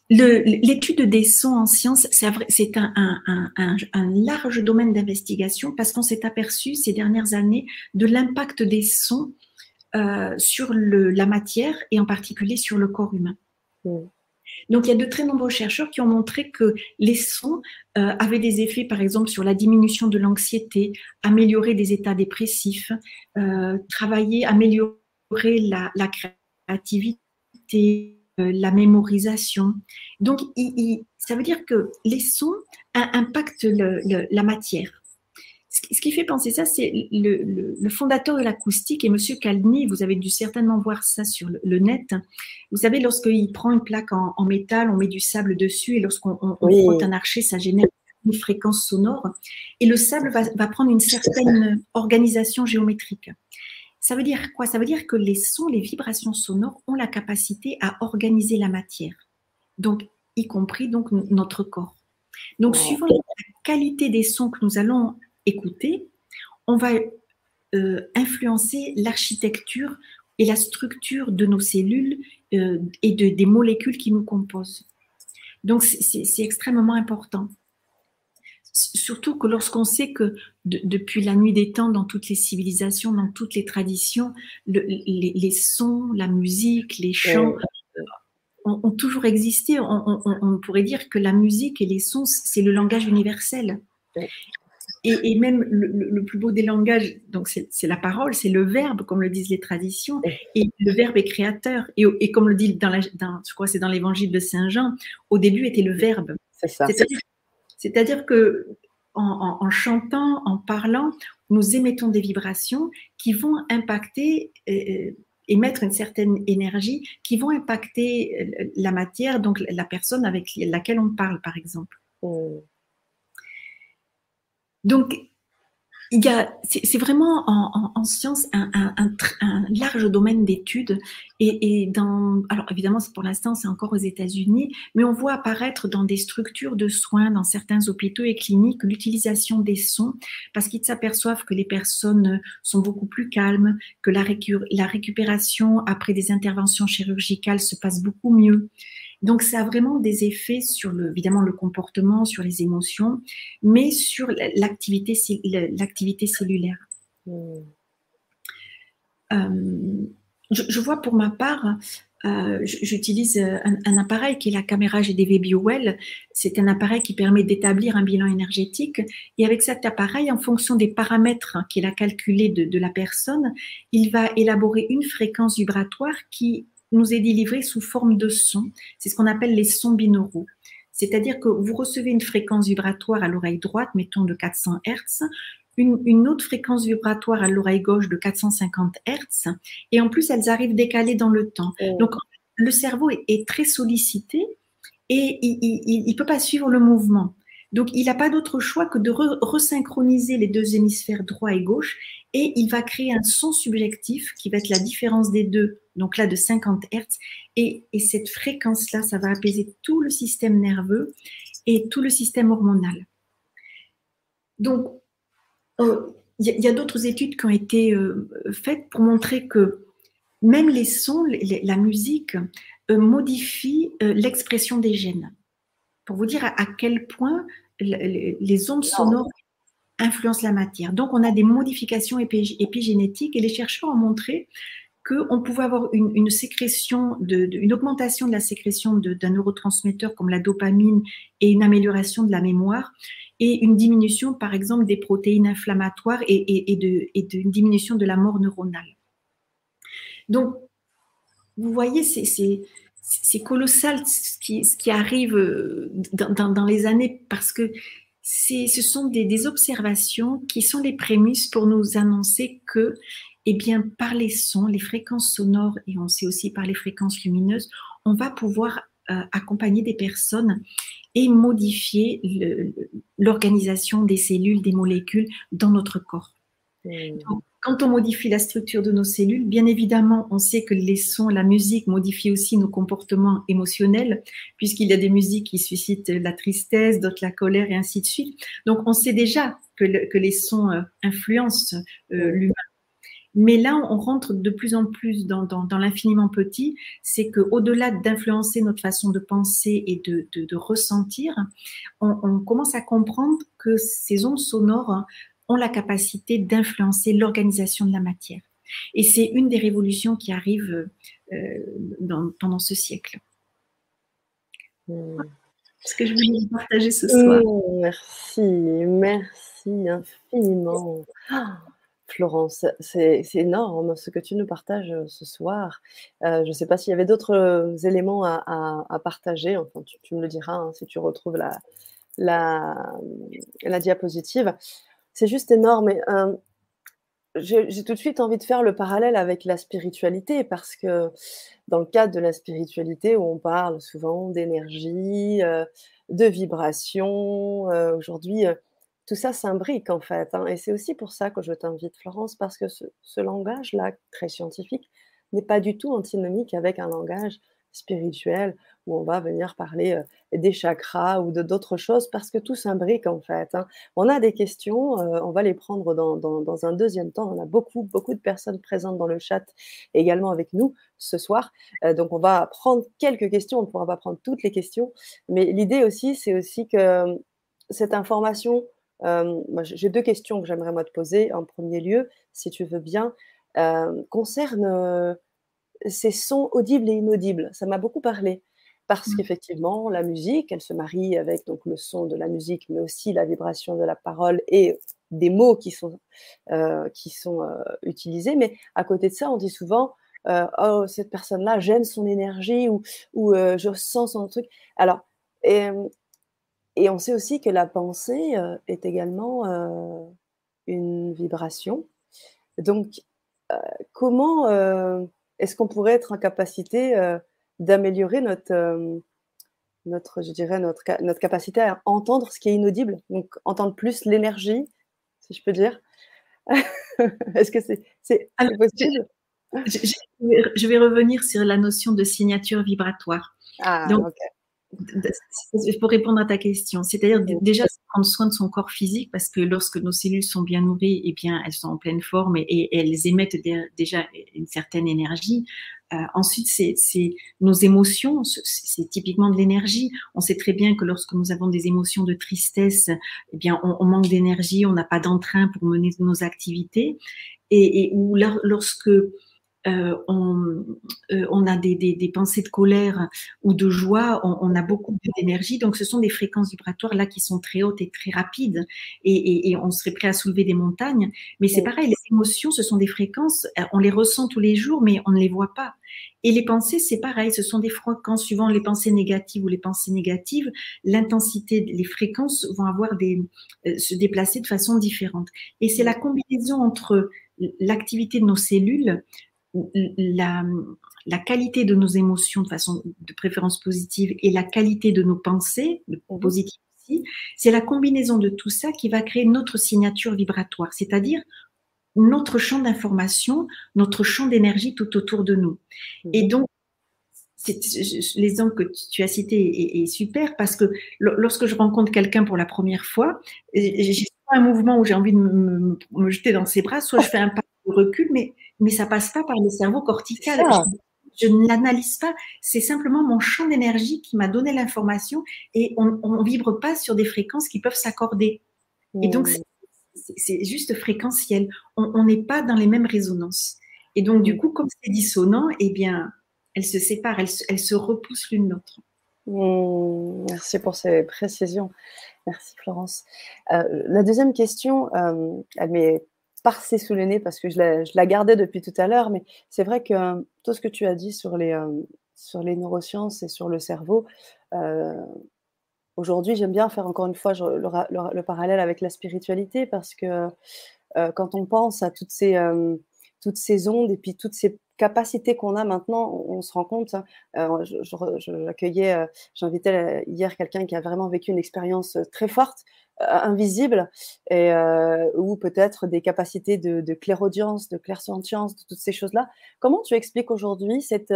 L'étude des sons en sciences, c'est un, un, un, un, large domaine d'investigation parce qu'on s'est aperçu ces dernières années de l'impact des sons euh, sur le, la matière et en particulier sur le corps humain. Mm. Donc, il y a de très nombreux chercheurs qui ont montré que les sons euh, avaient des effets, par exemple, sur la diminution de l'anxiété, améliorer des états dépressifs, euh, travailler, améliorer la, la créativité, la mémorisation. Donc, ça veut dire que les sons impactent la matière. Ce qui fait penser ça, c'est le, fondateur de l'acoustique et Monsieur Calny. Vous avez dû certainement voir ça sur le, net. Vous savez, lorsqu'il prend une plaque en, métal, on met du sable dessus et lorsqu'on frotte un archer, ça génère une fréquence sonore. Et le sable va prendre une certaine organisation géométrique. Ça veut dire quoi? Ça veut dire que les sons, les vibrations sonores ont la capacité à organiser la matière, donc y compris donc notre corps. Donc, suivant la qualité des sons que nous allons écouter, on va euh, influencer l'architecture et la structure de nos cellules euh, et de, des molécules qui nous composent. Donc, c'est extrêmement important. Surtout que lorsqu'on sait que depuis la nuit des temps, dans toutes les civilisations, dans toutes les traditions, les, sons, la musique, les chants euh, ont, toujours existé. On, pourrait dire que la musique et les sons, c'est le langage universel. Et, même le, plus beau des langages, donc c'est la parole, c'est le verbe, comme le disent les traditions, et le verbe est créateur. Et, comme le dit dans, la, je crois c'est dans l'évangile de Saint Jean, au début était le verbe. C'est ça. C'est-à-dire que en, chantant, en parlant, nous émettons des vibrations qui vont impacter, euh, émettre une certaine énergie, qui vont impacter euh, la matière, donc la personne avec laquelle on parle, par exemple. Oh. Donc, c'est vraiment en, science un, large domaine d'études et, dans, alors évidemment pour l'instant c'est encore aux États-Unis, mais on voit apparaître dans des structures de soins, dans certains hôpitaux et cliniques, l'utilisation des sons parce qu'ils s'aperçoivent que les personnes sont beaucoup plus calmes, que la récupération après des interventions chirurgicales se passe beaucoup mieux. Donc, ça a vraiment des effets sur le, évidemment le comportement, sur les émotions, mais sur l'activité, l'activité cellulaire. Hmm. Euh, je, vois pour ma part, euh, j'utilise un, appareil qui est la caméra GDV BioWell. C'est un appareil qui permet d'établir un bilan énergétique. Et avec cet appareil, en fonction des paramètres qu'il a calculés de, de la personne, il va élaborer une fréquence vibratoire qui nous est délivré sous forme de son. C'est ce qu'on appelle les sons binauraux. C'est-à-dire que vous recevez une fréquence vibratoire à l'oreille droite, mettons de 400 Hz, une, autre fréquence vibratoire à l'oreille gauche de 450 Hz, et en plus elles arrivent décalées dans le temps. Oh. Donc le cerveau est, très sollicité et il ne peut pas suivre le mouvement. Donc, il n'a pas d'autre choix que de resynchroniser les deux hémisphères droit et gauche et il va créer un son subjectif qui va être la différence des deux, donc là de 50 Hz. Et, cette fréquence-là, ça va apaiser tout le système nerveux et tout le système hormonal. Donc, euh, il y a, d'autres études qui ont été euh, faites pour montrer que même les sons, la musique, euh, modifie l'expression des gènes. Pour vous dire à quel point les ondes sonores influencent la matière. Donc, on a des modifications épigénétiques et les chercheurs ont montré qu'on pouvait avoir une, sécrétion, de, une augmentation de la sécrétion d'un neurotransmetteur comme la dopamine et une amélioration de la mémoire et une diminution, par exemple, des protéines inflammatoires et, et, de, et de, une diminution de la mort neuronale. Donc, vous voyez, c'est colossal ce qui, ce qui arrive dans, dans, les années parce que ce sont des, des, observations qui sont les prémices pour nous annoncer que, eh bien, par les sons, les fréquences sonores et on sait aussi par les fréquences lumineuses, on va pouvoir euh, accompagner des personnes et modifier l'organisation des cellules, des molécules dans notre corps. Hmm. quand on modifie la structure de nos cellules, bien évidemment, on sait que les sons, la musique modifient aussi nos comportements émotionnels, puisqu'il y a des musiques qui suscitent la tristesse, d'autres la colère et ainsi de suite. Donc, on sait déjà que, les sons euh, influencent euh, l'humain mais là, on rentre de plus en plus dans, l'infiniment petit. C'est qu'au-delà d'influencer notre façon de penser et de, ressentir, on, commence à comprendre que ces ondes sonores ont la capacité d'influencer l'organisation de la matière. Et c'est une des révolutions qui arrivent euh, pendant ce siècle. Hmm. Ce que je voulais partager ce soir? Hmm, merci, merci infiniment. Ah, Florence, c'est énorme ce que tu nous partages euh, ce soir. Euh, je ne sais pas s'il y avait d'autres euh, éléments à, partager. Enfin, tu, me le diras hein, si tu retrouves la, la, diapositive. C'est juste énorme. J'ai tout de suite envie de faire le parallèle avec la spiritualité parce que dans le cadre de la spiritualité où on parle souvent d'énergie, de vibration, aujourd'hui tout ça s'imbrique en fait. Hein, et c'est aussi pour ça que je t'invite, Florence, parce que ce, langage-là, très scientifique, n'est pas du tout antinomique avec un langage spirituel où on va venir parler euh, des chakras ou de d'autres choses parce que tout s'imbrique en fait. Hein. On a des questions, euh, on va les prendre dans, un deuxième temps. On a beaucoup, beaucoup de personnes présentes dans le chat également avec nous ce soir. Euh, donc on va prendre quelques questions, on ne pourra pas prendre toutes les questions, mais l'idée aussi, c'est aussi que cette information j'ai deux questions que j'aimerais moi te poser. En premier lieu, si tu veux bien, concerne ces sons audibles et inaudibles. Ça m'a beaucoup parlé parce mmh. qu'effectivement, la musique, elle se marie avec donc le son de la musique, mais aussi la vibration de la parole et des mots qui sont, qui sont utilisés. Mais à côté de ça, on dit souvent Oh, cette personne-là, j'aime son énergie ou, ou je sens son truc. Alors, et, on sait aussi que la pensée euh, est également euh, une vibration. Donc, euh, comment est-ce qu'on pourrait être en capacité d'améliorer notre, notre, je dirais, notre, notre capacité à entendre ce qui est inaudible, donc entendre plus l'énergie, si je peux dire Est-ce que c'est possible? je, vais revenir sur la notion de signature vibratoire. Ah, donc, pour répondre à ta question, c'est-à-dire déjà prendre soin de son corps physique parce que lorsque nos cellules sont bien nourries, eh bien elles sont en pleine forme et, elles émettent déjà une certaine énergie. Euh, ensuite, c'est nos émotions, c'est typiquement de l'énergie. On sait très bien que lorsque nous avons des émotions de tristesse, eh bien on, manque d'énergie, on n'a pas d'entrain pour mener nos activités. Et, et ou lorsque euh, on, euh, on, a des, des, des, pensées de colère ou de joie, on, on a beaucoup d'énergie. Donc, ce sont des fréquences vibratoires là qui sont très hautes et très rapides, et, et, et on serait prêt à soulever des montagnes. Mais c'est pareil, les émotions, ce sont des fréquences, euh, on les ressent tous les jours, mais on ne les voit pas. Et les pensées, c'est pareil, ce sont des fréquences suivant les pensées négatives ou les pensées négatives, l'intensité, les fréquences vont avoir des se déplacer de façon différente. Et c'est la combinaison entre l'activité de nos cellules, la, la, qualité de nos émotions de façon de préférence positive et la qualité de nos pensées, de mhm. positive aussi, c'est la combinaison de tout ça qui va créer notre signature vibratoire, c'est-à-dire notre champ d'information, notre champ d'énergie tout autour de nous. Et mhm. donc, l'exemple que tu as cité est, super parce que lorsque je rencontre quelqu'un pour la première fois, j'ai un mouvement où j'ai envie de me, me, jeter dans ses bras, soit je fais un pas de recul, mais mais ça passe pas par le cerveau cortical. Je, ne l'analyse pas. C'est simplement mon champ d'énergie qui m'a donné l'information et on, ne vibre pas sur des fréquences qui peuvent s'accorder. Et donc, c'est juste fréquentiel. On n'est pas dans les mêmes résonances. Et donc, du coup, comme c'est dissonant, eh bien, elles se séparent, elles, se repoussent l'une l'autre. Mmh, merci pour ces précisions. Merci Florence. Euh, la deuxième question, euh, elle m'est passée sous le nez parce que je la, gardais depuis tout à l'heure, mais c'est vrai que euh, tout ce que tu as dit sur les, les neurosciences et sur le cerveau, aujourd'hui j'aime bien faire encore une fois le, parallèle avec la spiritualité parce que quand on pense à toutes ces, toutes ces ondes et puis toutes ces capacités qu'on a maintenant, on, se rend compte. Hein, euh, j'accueillais, euh, j'invitais hier quelqu'un qui a vraiment vécu une expérience euh, très forte, invisible, et, ou peut-être des capacités de, clairaudience, de clairsentience, de toutes ces choses-là. Comment tu expliques aujourd'hui cette,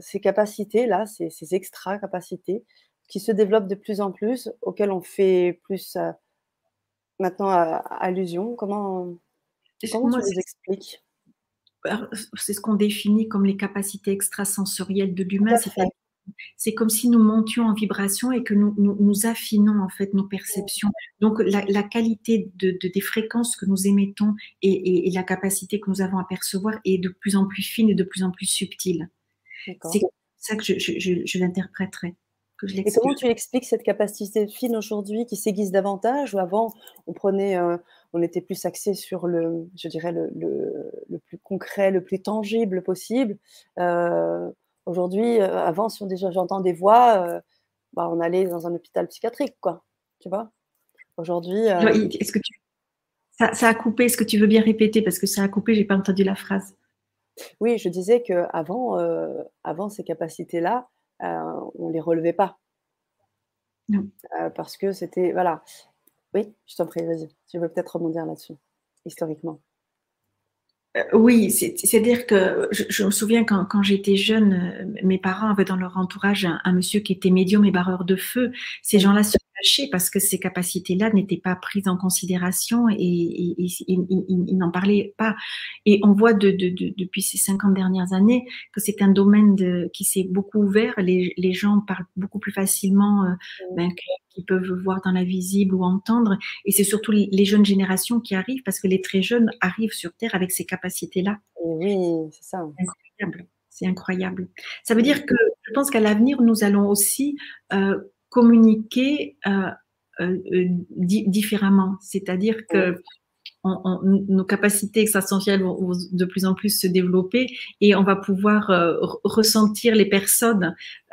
ces capacités-là, ces, ces extra-capacités qui se développent de plus en plus, auxquelles on fait plus maintenant allusion? Comment, comment tu les expliques? C'est ce qu'on définit comme les capacités extrasensorielles de l'humain. C'est comme si nous montions en vibration et que nous, nous, affinons en fait nos perceptions. Donc la, qualité de, des fréquences que nous émettons et, la capacité que nous avons à percevoir est de plus en plus fine et de plus en plus subtile. C'est ça que je, je, je l'interpréterai. Et comment tu expliques cette capacité fine aujourd'hui qui s'aiguise davantage? Ou avant on prenait, euh, on était plus axé sur le, je dirais le, le, plus concret, le plus tangible possible. Euh, aujourd'hui, euh, avant si on déjà j'entends des voix, bah, on allait dans un hôpital psychiatrique quoi, tu vois? Aujourd'hui. Est-ce que tu ça, ça, a coupé Est-ce que tu veux bien répéter? Parce que ça a coupé, j'ai pas entendu la phrase. Oui, je disais que avant, avant ces capacités-là euh, on ne les relevait pas. Euh, parce que c'était. Voilà. Oui, je t'en prie, vas-y. Tu veux peut-être rebondir là-dessus, historiquement. Euh, oui, c'est-à-dire que je, me souviens quand, j'étais jeune, mes parents avaient dans leur entourage un, monsieur qui était médium et barreur de feu. Ces gens-là se parce que ces capacités-là n'étaient pas prises en considération et, ils n'en parlaient pas. Et on voit de, depuis ces 50 dernières années que c'est un domaine qui s'est beaucoup ouvert. Les, gens parlent beaucoup plus facilement euh, ben, qu'ils peuvent voir dans la visible ou entendre. Et c'est surtout les jeunes générations qui arrivent parce que les très jeunes arrivent sur Terre avec ces capacités-là. Oui, c'est ça. incroyable. C'est incroyable. Ça veut dire que je pense qu'à l'avenir, nous allons aussi euh, communiquer euh, euh, euh différemment. C'est-à-dire que nos capacités extrasensorielles vont, de plus en plus se développer et on va pouvoir euh, ressentir les personnes,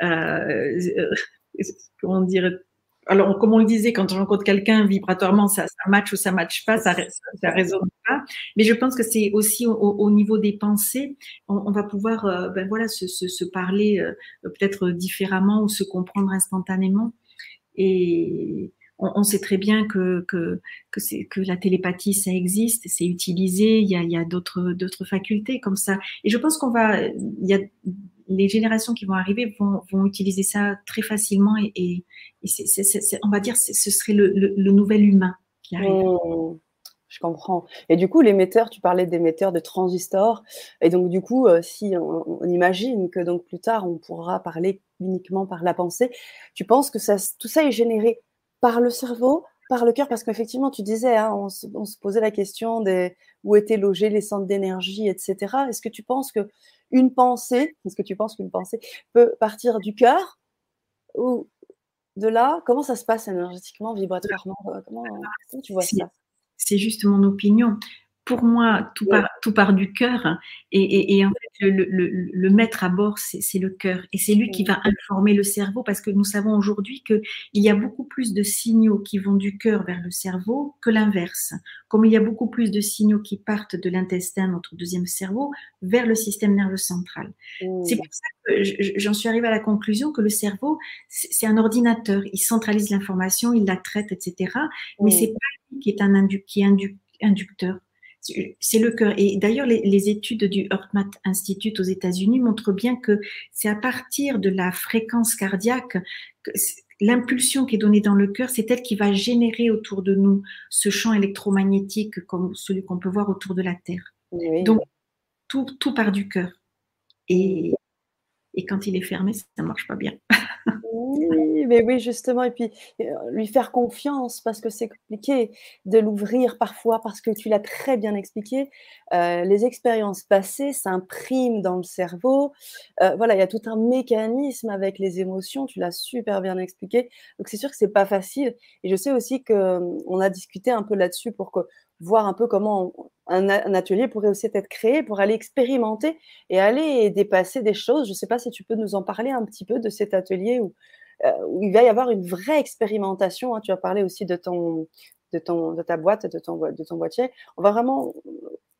comment dire, alors, comme on le disait, quand on rencontre quelqu'un vibratoirement, ça, ça match ou ça match pas, ça, ça, résonne pas. Mais je pense que c'est aussi au, niveau des pensées, on, va pouvoir, ben voilà, se, se, se parler peut-être différemment ou se comprendre instantanément. Et on, sait très bien que, que, que, que, la télépathie, ça existe, c'est utilisé, il y a, il y a d'autres, d'autres facultés comme ça. Et je pense qu'on va, il y a, les générations qui vont arriver vont, utiliser ça très facilement et, on va dire ce serait le, le, nouvel humain qui arrive. Mmh. je comprends. Et du coup, l'émetteur, tu parlais d'émetteurs de transistors. Et donc, du coup, euh, si on, on, imagine que donc plus tard, on pourra parler uniquement par la pensée. Tu penses que ça, tout ça est généré par le cerveau, par le cœur? Parce qu'effectivement, tu disais, hein, on, se, posait la question des, où étaient logés les centres d'énergie, etc. Est-ce que tu penses que une pensée, est-ce que tu penses qu'une pensée peut partir du cœur ou de là? Comment ça se passe énergétiquement, vibratoirement? Comment, tu vois ça? C'est juste mon opinion pour moi, tout, part, tout part du cœur. Et, en fait, le, le, maître à bord, c'est le cœur. Et c'est lui qui va informer le cerveau parce que nous savons aujourd'hui qu'il y a beaucoup plus de signaux qui vont du cœur vers le cerveau que l'inverse. Comme il y a beaucoup plus de signaux qui partent de l'intestin, notre deuxième cerveau, vers le système nerveux central. C'est pour ça que j'en suis arrivée à la conclusion que le cerveau, c'est un ordinateur. Il centralise l'information, il la traite, etc. Mais c'est pas lui qui est un qui est inducteur c'est le cœur. Et d'ailleurs, les, études du HeartMath Institute aux États-Unis montrent bien que c'est à partir de la fréquence cardiaque que l'impulsion qui est donnée dans le cœur, c'est elle qui va générer autour de nous ce champ électromagnétique comme celui qu'on peut voir autour de la Terre. Donc, tout, tout part du cœur. Et, et quand il est fermé, ça ne marche pas bien. oui, mais oui, justement, et puis euh, lui faire confiance parce que c'est compliqué de l'ouvrir parfois parce que tu l'as très bien expliqué. Euh, les expériences passées s'impriment dans le cerveau. Euh, voilà, il y a tout un mécanisme avec les émotions. Tu l'as super bien expliqué. Donc c'est sûr que c'est pas facile. Et je sais aussi que on a discuté un peu là-dessus pour voir un peu comment un, atelier pourrait aussi être créé pour aller expérimenter et aller dépasser des choses. Je ne sais pas si tu peux nous en parler un petit peu de cet atelier où, euh, il va y avoir une vraie expérimentation. Hein. Tu as parlé aussi de, ton, de, ton, de ta boîte, de ton, de ton boîtier. On va vraiment.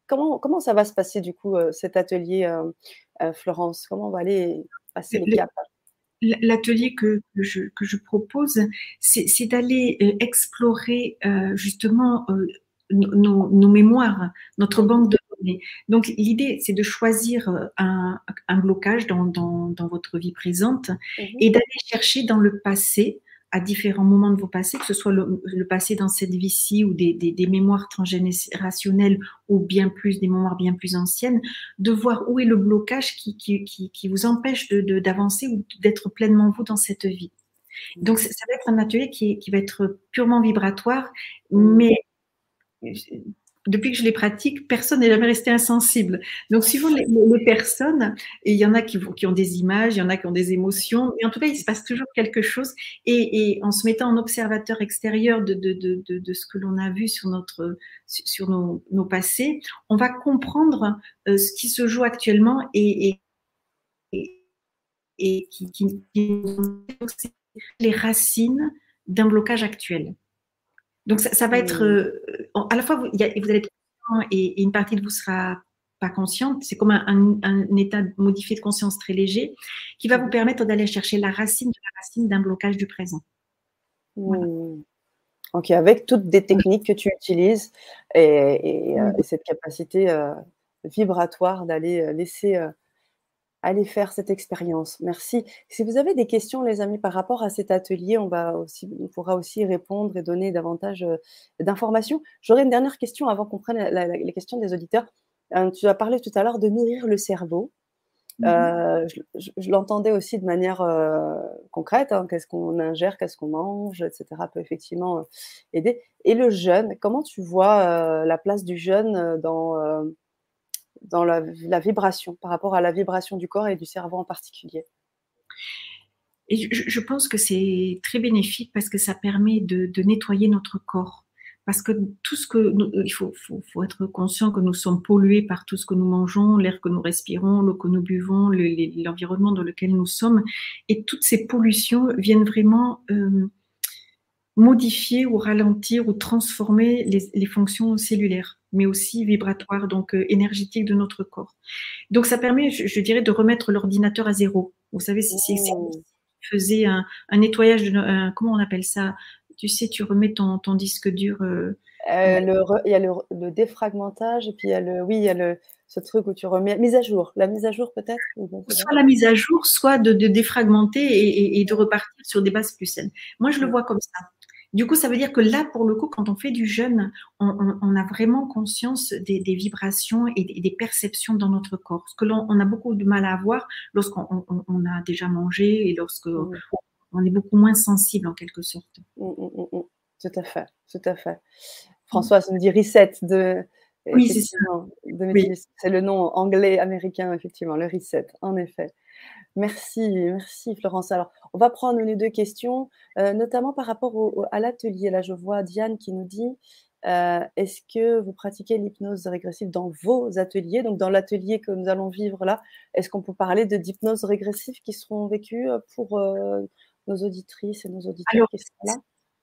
Comment, comment ça va se passer du coup euh, cet atelier, euh, Florence? Comment on va aller passer les caps L'atelier que, je, que je propose, c'est d'aller explorer justement nos, mémoires, notre banque de Donc l'idée, c'est de choisir euh, un, blocage dans, votre vie présente mhm. et d'aller chercher dans le passé, à différents moments de vos passés, que ce soit le, passé dans cette vie-ci ou des, mémoires transgénérationnelles ou bien plus des mémoires bien plus anciennes, de voir où est le blocage qui, qui, vous empêche d'avancer ou d'être pleinement vous dans cette vie. Donc, ça va être un atelier qui, qui va être purement vibratoire, mhm. mais depuis que je les pratique, personne n'est jamais resté insensible. Donc, suivant les, les personnes, il y en a qui, ont des images, il y en a qui ont des émotions, mais en tout cas, il se passe toujours quelque chose. Et, en se mettant en observateur extérieur de, de, de, de ce que l'on a vu sur, notre, sur nos, nos, passés, on va comprendre euh, ce qui se joue actuellement et, et, et qui, qui, qui les racines d'un blocage actuel. Donc, ça, va être euh, à la fois, vous, vous allez être conscient et, une partie de vous sera pas consciente. C'est comme un, état modifié de conscience très léger qui va vous permettre d'aller chercher la racine de la racine d'un blocage du présent. Mmh. Ok, avec toutes des techniques que tu utilises et, euh, mmh. cette capacité euh, vibratoire d'aller laisser allez faire cette expérience. Merci. Si vous avez des questions, les amis, par rapport à cet atelier, on, va aussi, on pourra aussi répondre et donner davantage euh, d'informations. J'aurais une dernière question avant qu'on prenne les questions des auditeurs. Euh, tu as parlé tout à l'heure de nourrir le cerveau. Mmh euh, je, l'entendais aussi de manière concrète. Hein. qu'est-ce qu'on ingère, qu'est-ce qu'on mange, etc. peut effectivement aider. Et le jeûne, comment tu vois la place du jeûne dans dans la, vibration, par rapport à la vibration du corps et du cerveau en particulier. Et je, pense que c'est très bénéfique parce que ça permet de, nettoyer notre corps. Parce que tout ce que il faut, faut, être conscient que nous sommes pollués par tout ce que nous mangeons, l'air que nous respirons, l'eau que nous buvons, l'environnement dans lequel nous sommes, et toutes ces pollutions viennent vraiment euh, modifier ou ralentir ou transformer les fonctions cellulaires mais aussi vibratoire, donc euh, énergétique de notre corps. Donc ça permet, je, dirais, de remettre l'ordinateur à zéro. Vous savez, si, oh. faisait un, nettoyage, de, comment on appelle ça? Tu sais, tu remets ton, ton disque dur. Euh, euh, le, il y a le, défragmentage et puis il y a le, oui, il y a le, ce truc où tu remets mise à jour, la mise à jour peut-être? Soit la mise à jour, soit de, défragmenter et, et, de repartir sur des bases plus saines. Moi, je le vois comme ça. Du coup, ça veut dire que là, pour le coup, quand on fait du jeûne, on, a vraiment conscience des, vibrations et des, perceptions dans notre corps. Ce que l'on on a beaucoup de mal à avoir lorsqu'on a déjà mangé et lorsque mmh. on est beaucoup moins sensible en quelque sorte. Mmh, mmh, tout à fait, tout à fait. Françoise nous dit reset de. Oui, c'est ça. C'est le nom anglais américain, effectivement, le reset, en effet. Merci, merci Florence. Alors, on va prendre une ou deux questions, euh, notamment par rapport à l'atelier. Là, je vois Diane qui nous dit euh, est-ce que vous pratiquez l'hypnose régressive dans vos ateliers? Donc, dans l'atelier que nous allons vivre là, est-ce qu'on peut parler de d'hypnose régressive qui seront vécues euh, pour nos auditrices et nos auditeurs qui sont là?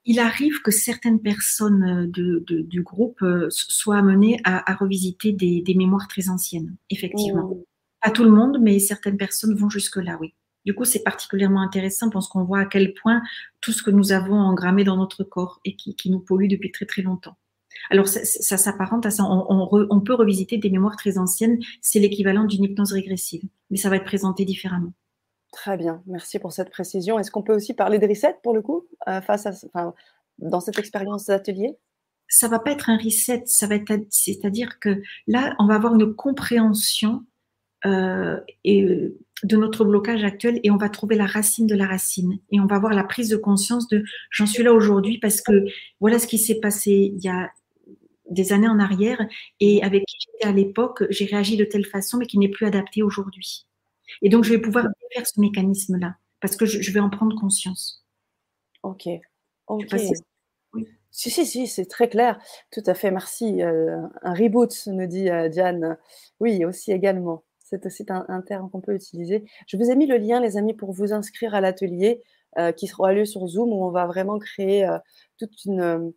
il arrive que certaines personnes du groupe soient amenées à, revisiter des, mémoires très anciennes, effectivement. Mmh. Pas tout le monde, mais certaines personnes vont jusque-là, oui. Du coup, c'est particulièrement intéressant parce qu'on voit à quel point tout ce que nous avons engrammé dans notre corps et qui, nous pollue depuis très très longtemps. Alors, ça, s'apparente à ça. On, peut revisiter des mémoires très anciennes. C'est l'équivalent d'une hypnose régressive, mais ça va être présenté différemment. Très bien, merci pour cette précision. Est-ce qu'on peut aussi parler de reset pour le coup, euh, face à, dans cette expérience d'atelier? Ça va pas être un reset, ça va être, c'est-à-dire que là, on va avoir une compréhension et de notre blocage actuel et on va trouver la racine de la racine et on va avoir la prise de conscience de j'en suis là aujourd'hui parce que voilà ce qui s'est passé il y a des années en arrière et avec qui j'étais à l'époque, j'ai réagi de telle façon mais qui n'est plus adapté aujourd'hui. Et donc je vais pouvoir faire ce mécanisme-là parce que je, vais en prendre conscience. Ok. Ok. Si, si, si, c'est très clair. Tout à fait, merci. Euh, un reboot, nous dit euh, Diane. Oui, aussi également. C'est aussi un, terme qu'on peut utiliser. Je vous ai mis le lien, les amis, pour vous inscrire à l'atelier euh, qui sera lieu sur Zoom où on va vraiment créer euh, toute une,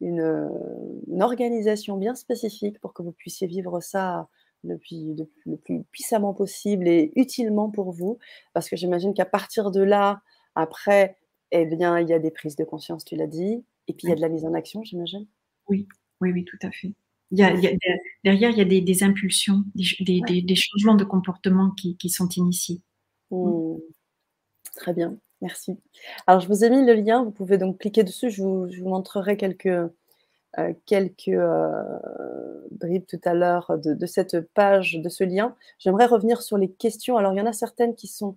une, organisation bien spécifique pour que vous puissiez vivre ça le plus puissamment possible et utilement pour vous. Parce que j'imagine qu'à partir de là, après, eh bien, il y a des prises de conscience, tu l'as dit, et puis il y a de la mise en action, j'imagine. Oui, oui, oui, tout à fait derrière, il y a des, impulsions, des, changements de comportement qui, sont initiés. Mmh. Très bien, merci. Alors, je vous ai mis le lien, vous pouvez donc cliquer dessus, je vous, montrerai quelques, euh, quelques euh, bribes tout à l'heure de, cette page, de ce lien. J'aimerais revenir sur les questions. Alors, il y en a certaines qui sont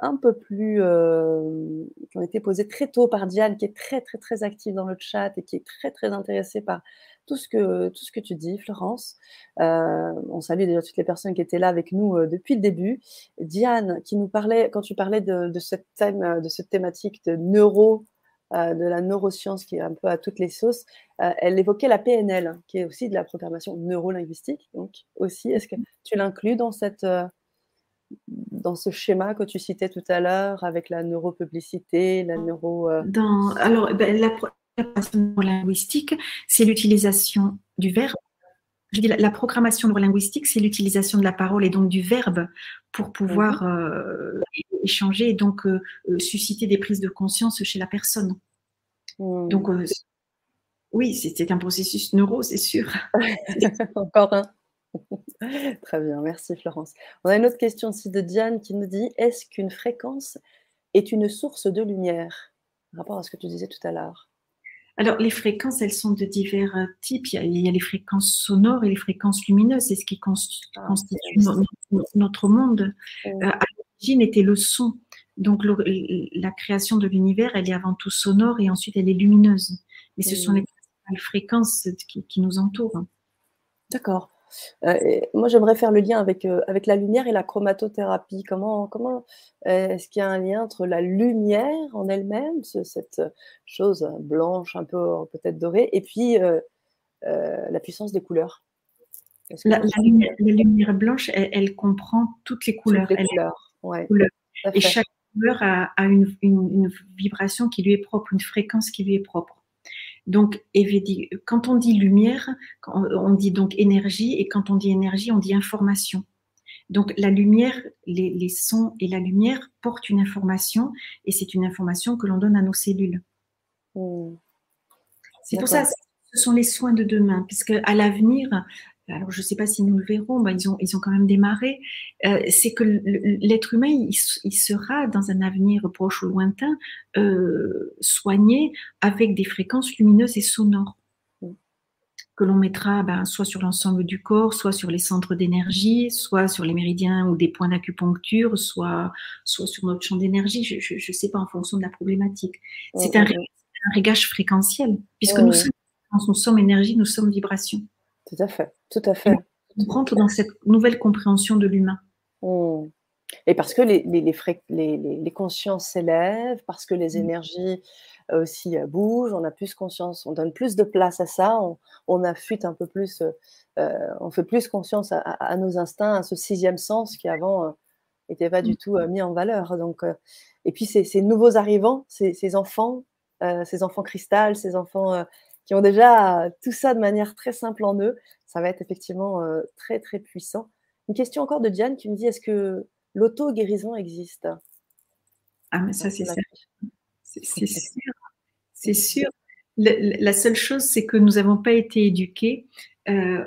un peu plus, euh, qui ont été posées très tôt par Diane, qui est très, très, très active dans le chat et qui est très, très intéressée par tout ce que, tout ce que tu dis, Florence. Euh, on salue déjà toutes les personnes qui étaient là avec nous euh, depuis le début. Diane, qui nous parlait, quand tu parlais de, cette, thème, euh, de cette thématique de neuro, de la neuroscience qui est un peu à toutes les sauces, elle évoquait la PNL, qui est aussi de la programmation neurolinguistique. Donc, aussi, est-ce que tu l'inclus dans cette dans ce schéma que tu citais tout à l'heure avec la neuropublicité, la neuro. Dans, alors, ben, la, linguistique, c'est l'utilisation du verbe. Je dis la, programmation neurolinguistique, c'est l'utilisation de la parole et donc du verbe pour pouvoir mhm. euh, échanger et donc euh, euh, susciter des prises de conscience chez la personne. Mhm. Donc, oui, c'est un processus neuro, c'est sûr. Encore un. Très bien, merci Florence. On a une autre question aussi de Diane qui nous dit Est-ce qu'une fréquence est une source de lumière? Par rapport à ce que tu disais tout à l'heure. Alors, les fréquences, elles sont de divers euh, types. Il y a, les fréquences sonores et les fréquences lumineuses. C'est ce qui ah, constitue notre monde. Euh, à l'origine était le son. Donc, la création de l'univers, elle est avant tout sonore et ensuite elle est lumineuse. Et ce sont les fréquences qui nous entourent. D'accord. Euh, moi, j'aimerais faire le lien avec, euh, avec la lumière et la chromatothérapie. Comment, comment euh, est-ce qu'il y a un lien entre la lumière en elle-même, cette chose blanche, un peu peut-être dorée, et puis la puissance des couleurs? La, lumière, blanche, elle, comprend toutes les couleurs. Toutes les couleurs, ouais, Et chaque couleur a, une, une vibration qui lui est propre, une fréquence qui lui est propre. Donc, quand on dit lumière, on dit donc énergie, et quand on dit énergie, on dit information. Donc, la lumière, les, sons et la lumière portent une information, et c'est une information que l'on donne à nos cellules. Oh. C'est pour ça, ce sont les soins de demain, puisque à l'avenir, alors je ne sais pas si nous le verrons, ben, ils, ont, ils ont quand même démarré, euh, c'est que l'être humain, il, sera dans un avenir proche ou lointain euh, soigné avec des fréquences lumineuses et sonores que l'on mettra ben, soit sur l'ensemble du corps, soit sur les centres d'énergie, soit sur les méridiens ou des points d'acupuncture, soit, soit sur notre champ d'énergie, je ne sais pas, en fonction de la problématique. C'est un, un, régage fréquentiel, puisque nous, sommes, nous sommes énergie, nous sommes vibration. Tout à fait, tout à fait. On rentre dans cette nouvelle compréhension de l'humain. Hmm. Et parce que les, les, les, consciences s'élèvent, parce que les hmm. énergies euh, aussi euh, bougent, on a plus conscience, on donne plus de place à ça, on, on affûte un peu plus, euh, on fait plus conscience à, nos instincts, à ce sixième sens qui avant n'était pas du hmm. tout mis en valeur. Donc, et puis ces, ces nouveaux arrivants, ces, ces enfants, ces enfants cristal, ces enfants qui ont déjà tout ça de manière très simple en eux. Ça va être effectivement euh, très, très puissant. Une question encore de Diane qui me dit est-ce que l'auto-guérison existe? Ah, mais ça, c'est sûr. C'est sûr. C'est sûr. La, seule chose, c'est que nous n'avons pas été éduqués euh,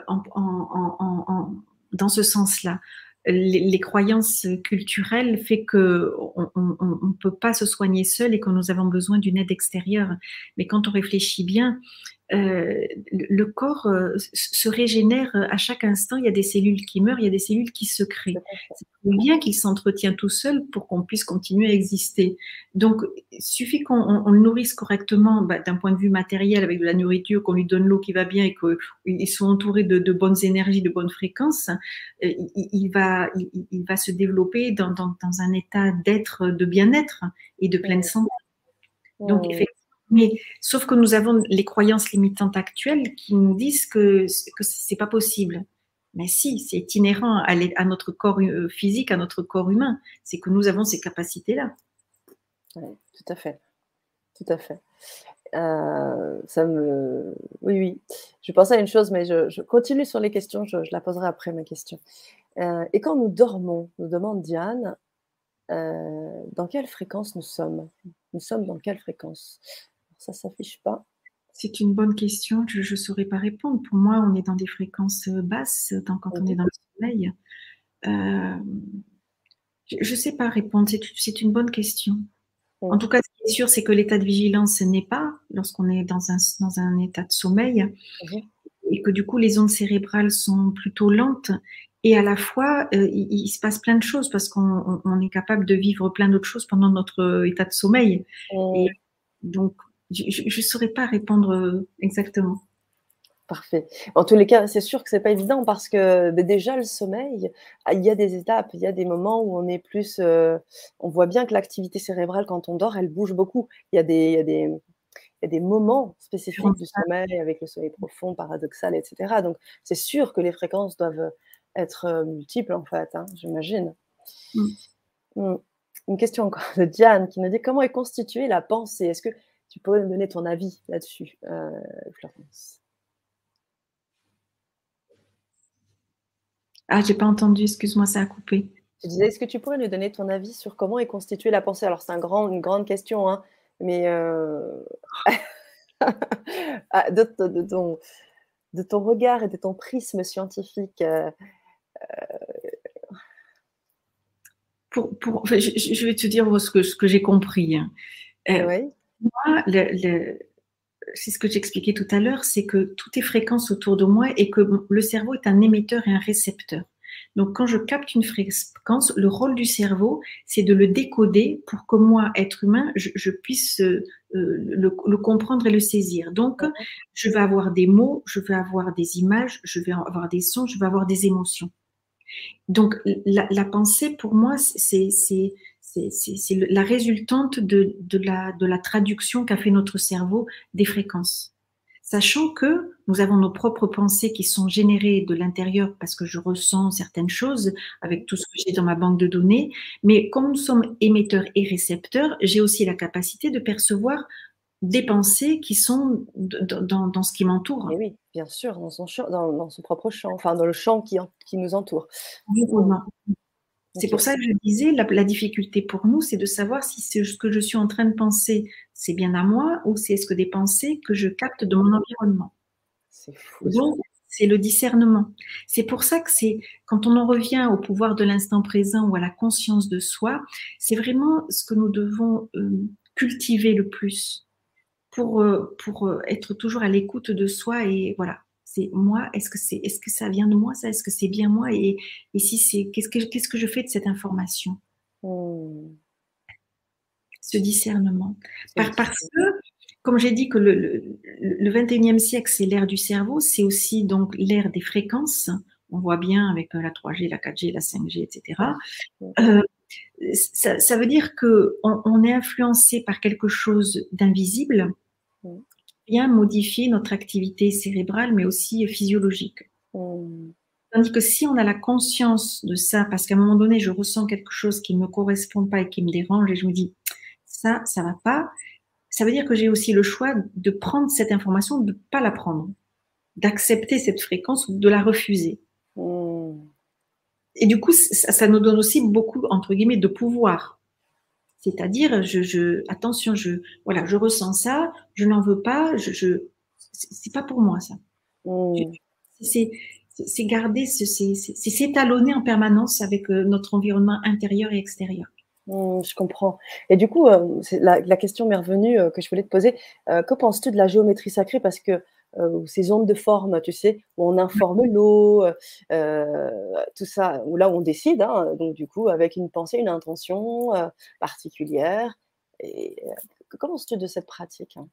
dans ce sens-là les, croyances culturelles fait que on ne peut pas se soigner seul et que nous avons besoin d'une aide extérieure. Mais quand on réfléchit bien, euh, le corps euh, se régénère euh, à chaque instant. Il y a des cellules qui meurent, il y a des cellules qui se créent. C'est bien qu'il s'entretient tout seul pour qu'on puisse continuer à exister. Donc, il suffit qu'on le nourrisse correctement bah, d'un point de vue matériel avec de la nourriture, qu'on lui donne l'eau qui va bien et qu'ils sont entourés de, bonnes énergies, de bonnes fréquences. Il, va, il, va se développer dans, dans un état d'être, de bien-être et de pleine santé. Donc, effectivement, mais sauf que nous avons les croyances limitantes actuelles qui nous disent que que c'est pas possible. Mais si, c'est inhérent à, à, notre corps euh, physique, à notre corps humain. C'est que nous avons ces capacités-là. Oui, tout à fait. Tout à fait. Euh, ça me... Oui, oui. Je pensais à une chose, mais je, continue sur les questions. Je, la poserai après ma question. Euh, et quand nous dormons, nous demande Diane, dans quelle fréquence nous sommes? Nous sommes dans quelle fréquence? Ça s'affiche pas C'est une bonne question, je ne saurais pas répondre. Pour moi, on est dans des fréquences euh, basses quand on est dans le sommeil. Euh, je ne sais pas répondre, c'est une bonne question. En tout cas, ce qui est sûr, c'est que l'état de vigilance n'est pas lorsqu'on est dans un, dans un état de sommeil et que du coup, les ondes cérébrales sont plutôt lentes et à la fois, euh, il, se passe plein de choses parce qu'on est capable de vivre plein d'autres choses pendant notre état de sommeil. Et donc, je ne saurais pas répondre euh, exactement. Parfait. En tous les cas, c'est sûr que c'est pas évident parce que déjà le sommeil, ah, il y a des étapes, il y a des moments où on est plus, euh, on voit bien que l'activité cérébrale quand on dort, elle bouge beaucoup. Il y a des, il y a des, il y a des moments spécifiques du sommeil avec le sommeil profond, paradoxal, etc. Donc c'est sûr que les fréquences doivent être euh, multiples en fait, hein, j'imagine. Mm. Mm. Une question encore de Diane qui nous dit comment est constituée la pensée? Est-ce que tu pourrais me donner ton avis là-dessus, euh, Florence Ah, j'ai pas entendu, excuse-moi, ça a coupé. Je disais, est-ce que tu pourrais nous donner ton avis sur comment est constituée la pensée? Alors, c'est un grand, une grande question, hein, mais euh, ah, de, ton, de, ton, regard et de ton prisme scientifique. Euh, pour, pour, je, vais te dire ce que, ce que j'ai compris. Hein. oui moi, c'est ce que j'expliquais tout à l'heure, c'est que tout est fréquence autour de moi et que le cerveau est un émetteur et un récepteur. Donc, quand je capte une fréquence, le rôle du cerveau, c'est de le décoder pour que moi, être humain, je, puisse euh, le, comprendre et le saisir. Donc, je vais avoir des mots, je vais avoir des images, je vais avoir des sons, je vais avoir des émotions. Donc, la pensée, pour moi, c'est c'est la résultante de, la, de la traduction qu'a fait notre cerveau des fréquences. Sachant que nous avons nos propres pensées qui sont générées de l'intérieur parce que je ressens certaines choses avec tout ce que j'ai dans ma banque de données, mais comme nous sommes émetteurs et récepteurs, j'ai aussi la capacité de percevoir des pensées qui sont dans, dans, ce qui m'entoure. oui, bien sûr, dans son, dans, dans, son propre champ, enfin dans le champ qui, qui nous entoure. C'est pour ça que je disais, la, difficulté pour nous, c'est de savoir si ce que je suis en train de penser, c'est bien à moi ou c'est ce que des pensées que je capte de mon environnement. C'est fou. Donc, c'est le discernement. C'est pour ça que c'est, quand on en revient au pouvoir de l'instant présent ou à la conscience de soi, c'est vraiment ce que nous devons euh, cultiver le plus pour, euh, pour euh, être toujours à l'écoute de soi et voilà, c'est moi, est-ce que, c'est, est-ce que ça vient de moi, ça Est-ce que c'est bien moi et, et, si c'est, qu'est-ce que, qu'est-ce que je fais de cette information? Hmm. Ce discernement. parce que, comme j'ai dit que le, le, 21e siècle, c'est l'ère du cerveau, c'est aussi donc l'ère des fréquences. On voit bien avec euh, la 3G, la 4G, la 5G, etc. Euh, ça, ça, veut dire que on, on, est influencé par quelque chose d'invisible bien modifier notre activité cérébrale, mais aussi physiologique. Hmm. Tandis que si on a la conscience de ça, parce qu'à un moment donné, je ressens quelque chose qui ne me correspond pas et qui me dérange, et je me dis, ça, ça va pas, ça veut dire que j'ai aussi le choix de prendre cette information, de ne pas la prendre, d'accepter cette fréquence ou de la refuser. Hmm. Et du coup, ça, ça, nous donne aussi beaucoup, entre guillemets, de pouvoir. C'est-à-dire, je, attention, je, voilà, je ressens ça, je n'en veux pas, je, je c'est pas pour moi ça. Mmh. C'est garder, c'est s'étalonner en permanence avec euh, notre environnement intérieur et extérieur. Mmh, je comprends. Et du coup, euh, la, question m'est revenue euh, que je voulais te poser. que penses-tu de la géométrie sacrée? Parce que ou ces ondes de forme, tu sais, où on informe l'eau, tout ça, où là on décide, hein, donc du coup avec une pensée, une intention particulière. Et, comment se tu de cette pratique hein?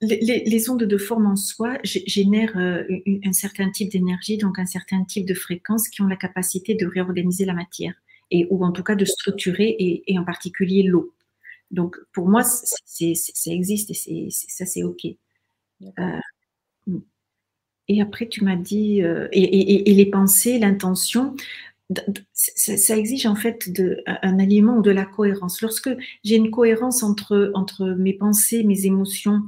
Les, ondes de forme en soi génèrent un certain type d'énergie, donc un certain type de fréquence qui ont la capacité de réorganiser la matière, et, ou en tout cas de structurer, et en particulier l'eau. Donc, pour moi, ça existe et ça, c'est OK. Euh. Et après, tu m'as dit, euh, et, les pensées, l'intention, ça, exige en fait de, un aliment ou de la cohérence. Lorsque j'ai une cohérence entre, entre mes pensées, mes émotions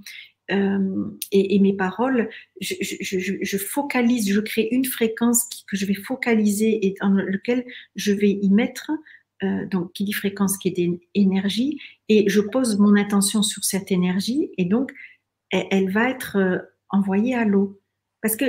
euh, et, mes paroles, je, focalise, je crée une fréquence que je vais focaliser et dans lequel je vais y mettre euh, donc qui dit fréquence, qui est énergie, et je pose mon attention sur cette énergie, et donc elle, va être envoyée à l'eau. Parce que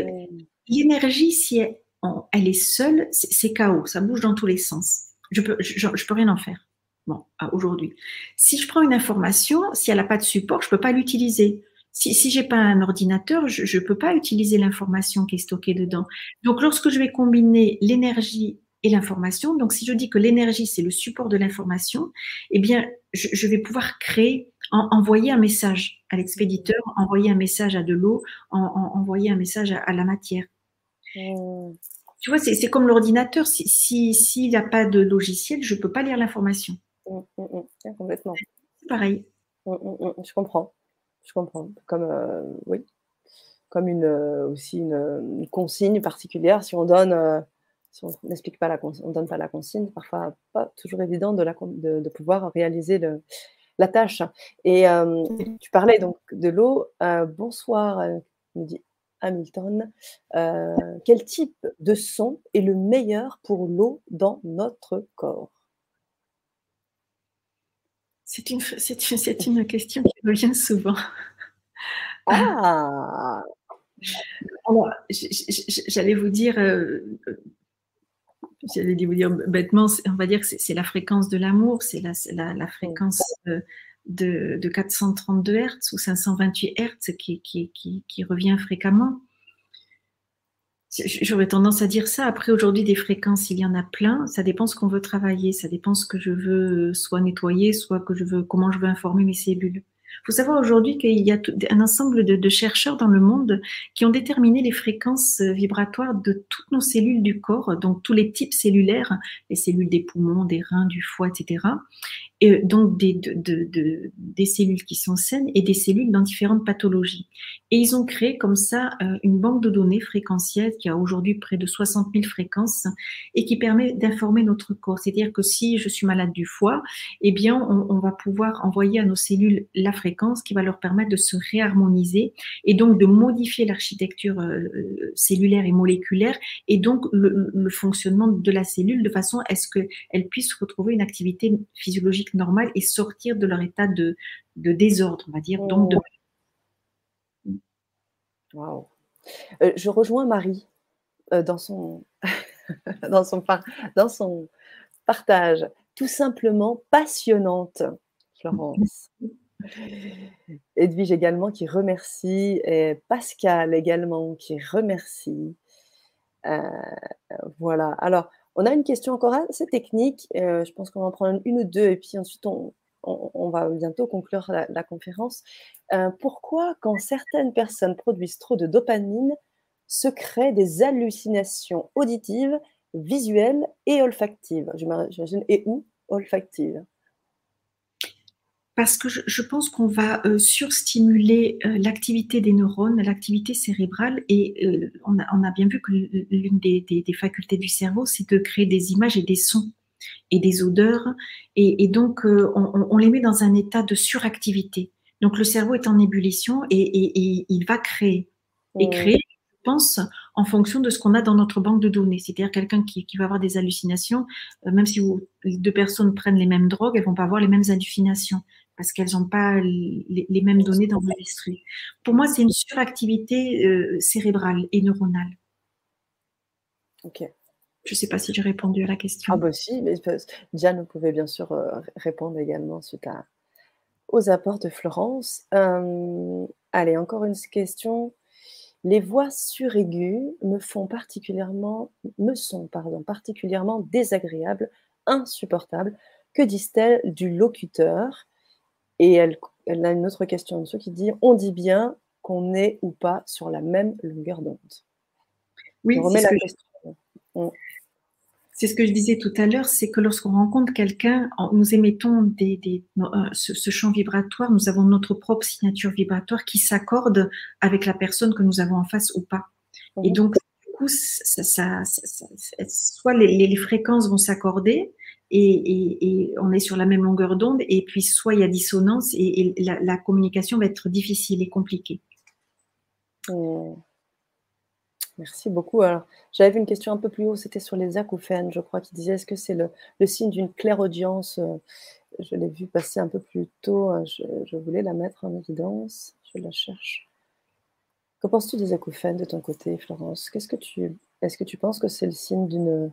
l'énergie, si elle, est seule, c'est chaos, ça bouge dans tous les sens. Je peux, je, peux rien en faire. Bon, aujourd'hui. Si je prends une information, si elle n'a pas de support, je peux pas l'utiliser. Si, si j'ai pas un ordinateur, je ne peux pas utiliser l'information qui est stockée dedans. Donc, lorsque je vais combiner l'énergie et l'information. Donc, si je dis que l'énergie, c'est le support de l'information, eh bien, je, vais pouvoir créer, envoyer un message à l'expéditeur, envoyer un message à de l'eau, envoyer un message à, la matière. Mmh. Tu vois, c'est comme l'ordinateur. S'il si, n'y a pas de logiciel, je ne peux pas lire l'information. Mmh, mmh, complètement. C'est pareil. je comprends. Je comprends. Comme, euh, oui. Comme une, euh, aussi une, consigne particulière. Si on donne. Euh, si on n'explique pas la on donne pas la consigne, parfois pas toujours évident de, la, de, pouvoir réaliser le, la tâche. Et euh, tu parlais donc de l'eau. Euh, bonsoir, euh, me dit Hamilton. quel type de son est le meilleur pour l'eau dans notre corps? C'est une, c'est une, une question qui revient souvent. Ah Alors, j'allais vous dire, j'allais vous dire bêtement, on va dire que c'est la fréquence de l'amour, c'est la, la, fréquence de, de, 432 Hz ou 528 Hz qui, qui, qui, revient fréquemment. J'aurais tendance à dire ça. Après, aujourd'hui, des fréquences, il y en a plein. Ça dépend ce qu'on veut travailler. Ça dépend ce que je veux soit nettoyer, soit que je veux, comment je veux informer mes cellules. Il faut savoir aujourd'hui qu'il y a un ensemble de, chercheurs dans le monde qui ont déterminé les fréquences euh, vibratoires de toutes nos cellules du corps, donc tous les types cellulaires, les cellules des poumons, des reins, du foie, etc et donc des, de, des cellules qui sont saines et des cellules dans différentes pathologies. Et ils ont créé comme ça euh, une banque de données fréquentielles qui a aujourd'hui près de 60 000 fréquences et qui permet d'informer notre corps. C'est-à-dire que si je suis malade du foie, eh bien, on, va pouvoir envoyer à nos cellules la fréquence qui va leur permettre de se réharmoniser et donc de modifier l'architecture euh, cellulaire et moléculaire et donc le, le fonctionnement de la cellule de façon à ce qu'elle puisse retrouver une activité physiologique normal et sortir de leur état de, désordre, on va dire. Donc oh. euh, je rejoins Marie euh, dans, son partage, tout simplement passionnante, Florence. Edwige également qui remercie, et Pascal également qui remercie. Euh, voilà. Alors, on a une question encore assez technique. Euh, je pense qu'on va en prendre une ou deux et puis ensuite on, va bientôt conclure la, conférence. Euh, pourquoi, quand certaines personnes produisent trop de dopamine, se créent des hallucinations auditives, visuelles et olfactives? J'imagine, et ou olfactives? Parce que je, pense qu'on va euh, surstimuler euh, l'activité des neurones, l'activité cérébrale, et euh, on, a, bien vu que l'une des, facultés du cerveau, c'est de créer des images et des sons et des odeurs, et, donc on, les met dans un état de suractivité. Donc le cerveau est en ébullition et, il va créer. Et créer, je pense, en fonction de ce qu'on a dans notre banque de données. C'est-à-dire quelqu'un qui, qui, va avoir des hallucinations, même si vous, deux personnes prennent les mêmes drogues, elles vont pas avoir les mêmes hallucinations parce qu'elles n'ont pas les, mêmes données d'enregistrées. Pour moi, c'est une suractivité euh, cérébrale et neuronale. Ok. Je ne sais pas si j'ai répondu à la question. Ah bah si, mais Diane, vous pouvez bien sûr euh, répondre également suite à, aux apports de Florence. Euh, allez, encore une question. Les voix suraiguës me font particulièrement, me sont pardon, particulièrement désagréables, insupportables. Que disent-elles du locuteur? Et elle, elle a une autre question en dessous qui dit On dit bien qu'on est ou pas sur la même longueur d'onde. Oui, c'est ce, mm. c'est ce, que je disais tout à l'heure, c'est que lorsqu'on rencontre quelqu'un, nous émettons des, euh, ce, champ vibratoire, nous avons notre propre signature vibratoire qui s'accorde avec la personne que nous avons en face ou pas. Et mhm. donc, du coup, ça, soit les, fréquences vont s'accorder, et, on est sur la même longueur d'onde, et puis soit il y a dissonance et, la, communication va être difficile et compliquée. Mm. Merci beaucoup. Alors, j'avais une question un peu plus haut, c'était sur les acouphènes, je crois, qui disait est-ce que c'est le, signe d'une claire audience? Euh, Je l'ai vu passer un peu plus tôt, hein, je, voulais la mettre en évidence, je la cherche. Que penses-tu des acouphènes de ton côté, Florence? Qu'est-ce que tu, Est-ce que tu penses que c'est le signe d'une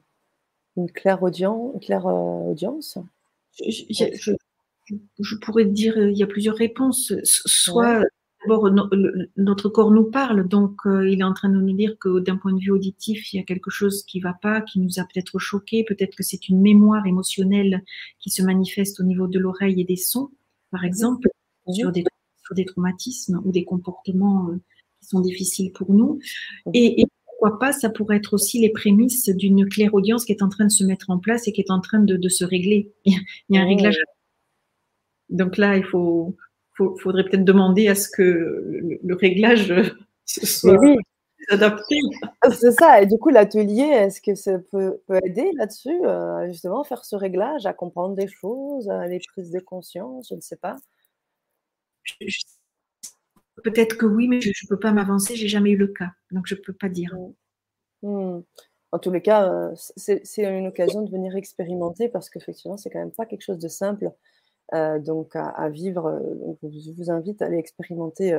claire, audience, claire euh, audience. Je, pourrais dire, il y a plusieurs réponses. Soit D'abord, notre corps nous parle, donc euh, il est en train de nous dire que d'un point de vue auditif, il y a quelque chose qui va pas, qui nous a peut-être choqué, peut-être que c'est une mémoire émotionnelle qui se manifeste au niveau de l'oreille et des sons, par exemple, sur, des, sur des traumatismes ou des comportements euh, qui sont difficiles pour nous. Et, pourquoi pas, ça pourrait être aussi les prémices d'une claire audience qui est en train de se mettre en place et qui est en train de, de se régler. Il y a un réglage. Donc là, il faut, faudrait peut-être demander à ce que le, réglage soit adapté. C'est ça. Et du coup, l'atelier, est-ce que ça peut, aider là-dessus, euh, justement, faire ce réglage, à comprendre des choses, à les prises de conscience, je ne sais pas. Peut-être que oui, mais je ne peux pas m'avancer, j'ai jamais eu le cas, donc je ne peux pas dire. Hmm. Hmm. En tous les cas, euh, c'est une occasion de venir expérimenter parce qu'effectivement, c'est quand même pas quelque chose de simple euh, donc à, vivre. Euh, je vous invite à aller expérimenter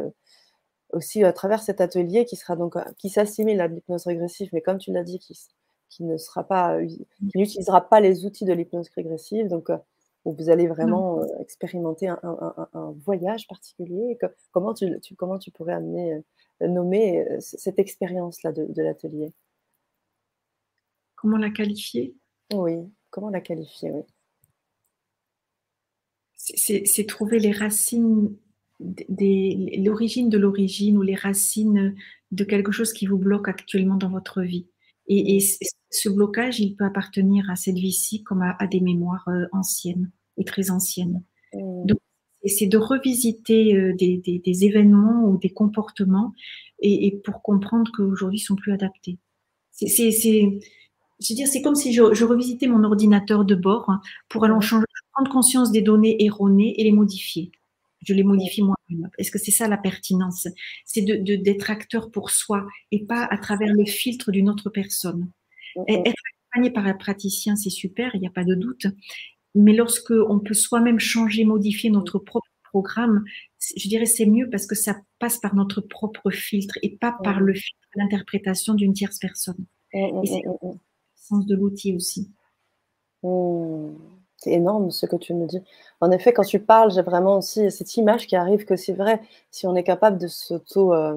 aussi à travers cet atelier qui sera donc qui s'assimile à l'hypnose régressive, mais comme tu l'as dit, qui, qui ne sera pas, qui n'utilisera pas les outils de l'hypnose régressive. Donc vous allez vraiment expérimenter un, voyage particulier. comment, tu, comment tu pourrais amener, nommer cette expérience-là de, de l'atelier? Comment la qualifier? Oui, comment la qualifier, oui c'est trouver les racines, l'origine de l'origine ou les racines de quelque chose qui vous bloque actuellement dans votre vie. Et, ce blocage, il peut appartenir à cette vie-ci comme à, des mémoires euh, anciennes et très anciennes. Mmh. Donc, c'est de revisiter euh, des, événements ou des comportements et, pour comprendre qu'aujourd'hui, ils sont plus adaptés. C'est, je veux dire, c'est comme si je, revisitais mon ordinateur de bord pour aller en changer prendre conscience des données erronées et les modifier. Je les modifie moi-même. Est-ce que c'est ça la pertinence? C'est d'être de, d'être acteur pour soi et pas à travers le filtre d'une autre personne. Être accompagné par un praticien, c'est super, il n'y a pas de doute. Mais lorsque on peut soi-même changer, modifier notre propre programme, je dirais c'est mieux parce que ça passe par notre propre filtre et pas par le filtre l'interprétation d'une tierce personne. Et c'est le sens de l'outil aussi. C'est énorme ce que tu me dis. En effet, quand tu parles, j'ai vraiment aussi cette image qui arrive que c'est vrai, si on est capable de s'auto. Euh,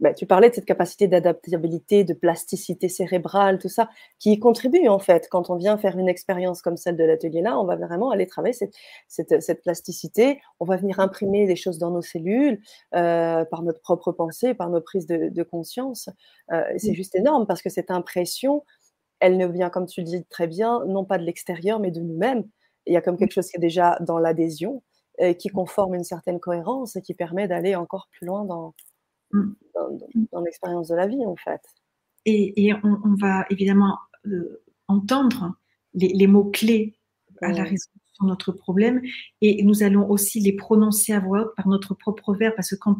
bah, tu parlais de cette capacité d'adaptabilité, de plasticité cérébrale, tout ça, qui y contribue en fait. Quand on vient faire une expérience comme celle de l'atelier-là, on va vraiment aller travailler cette, cette, plasticité. On va venir imprimer des choses dans nos cellules euh, par notre propre pensée, par nos prises de, conscience. Euh, c'est mmh. juste énorme parce que cette impression, elle ne vient, comme tu le dis très bien, non pas de l'extérieur, mais de nous-mêmes. Il y a comme quelque chose qui est déjà dans l'adhésion, et qui conforme une certaine cohérence et qui permet d'aller encore plus loin dans, mmh. dans, l'expérience de la vie, en fait. Et, on, va évidemment euh, entendre les, mots-clés à la résolution de notre problème et nous allons aussi les prononcer à voix haute par notre propre verbe parce que quand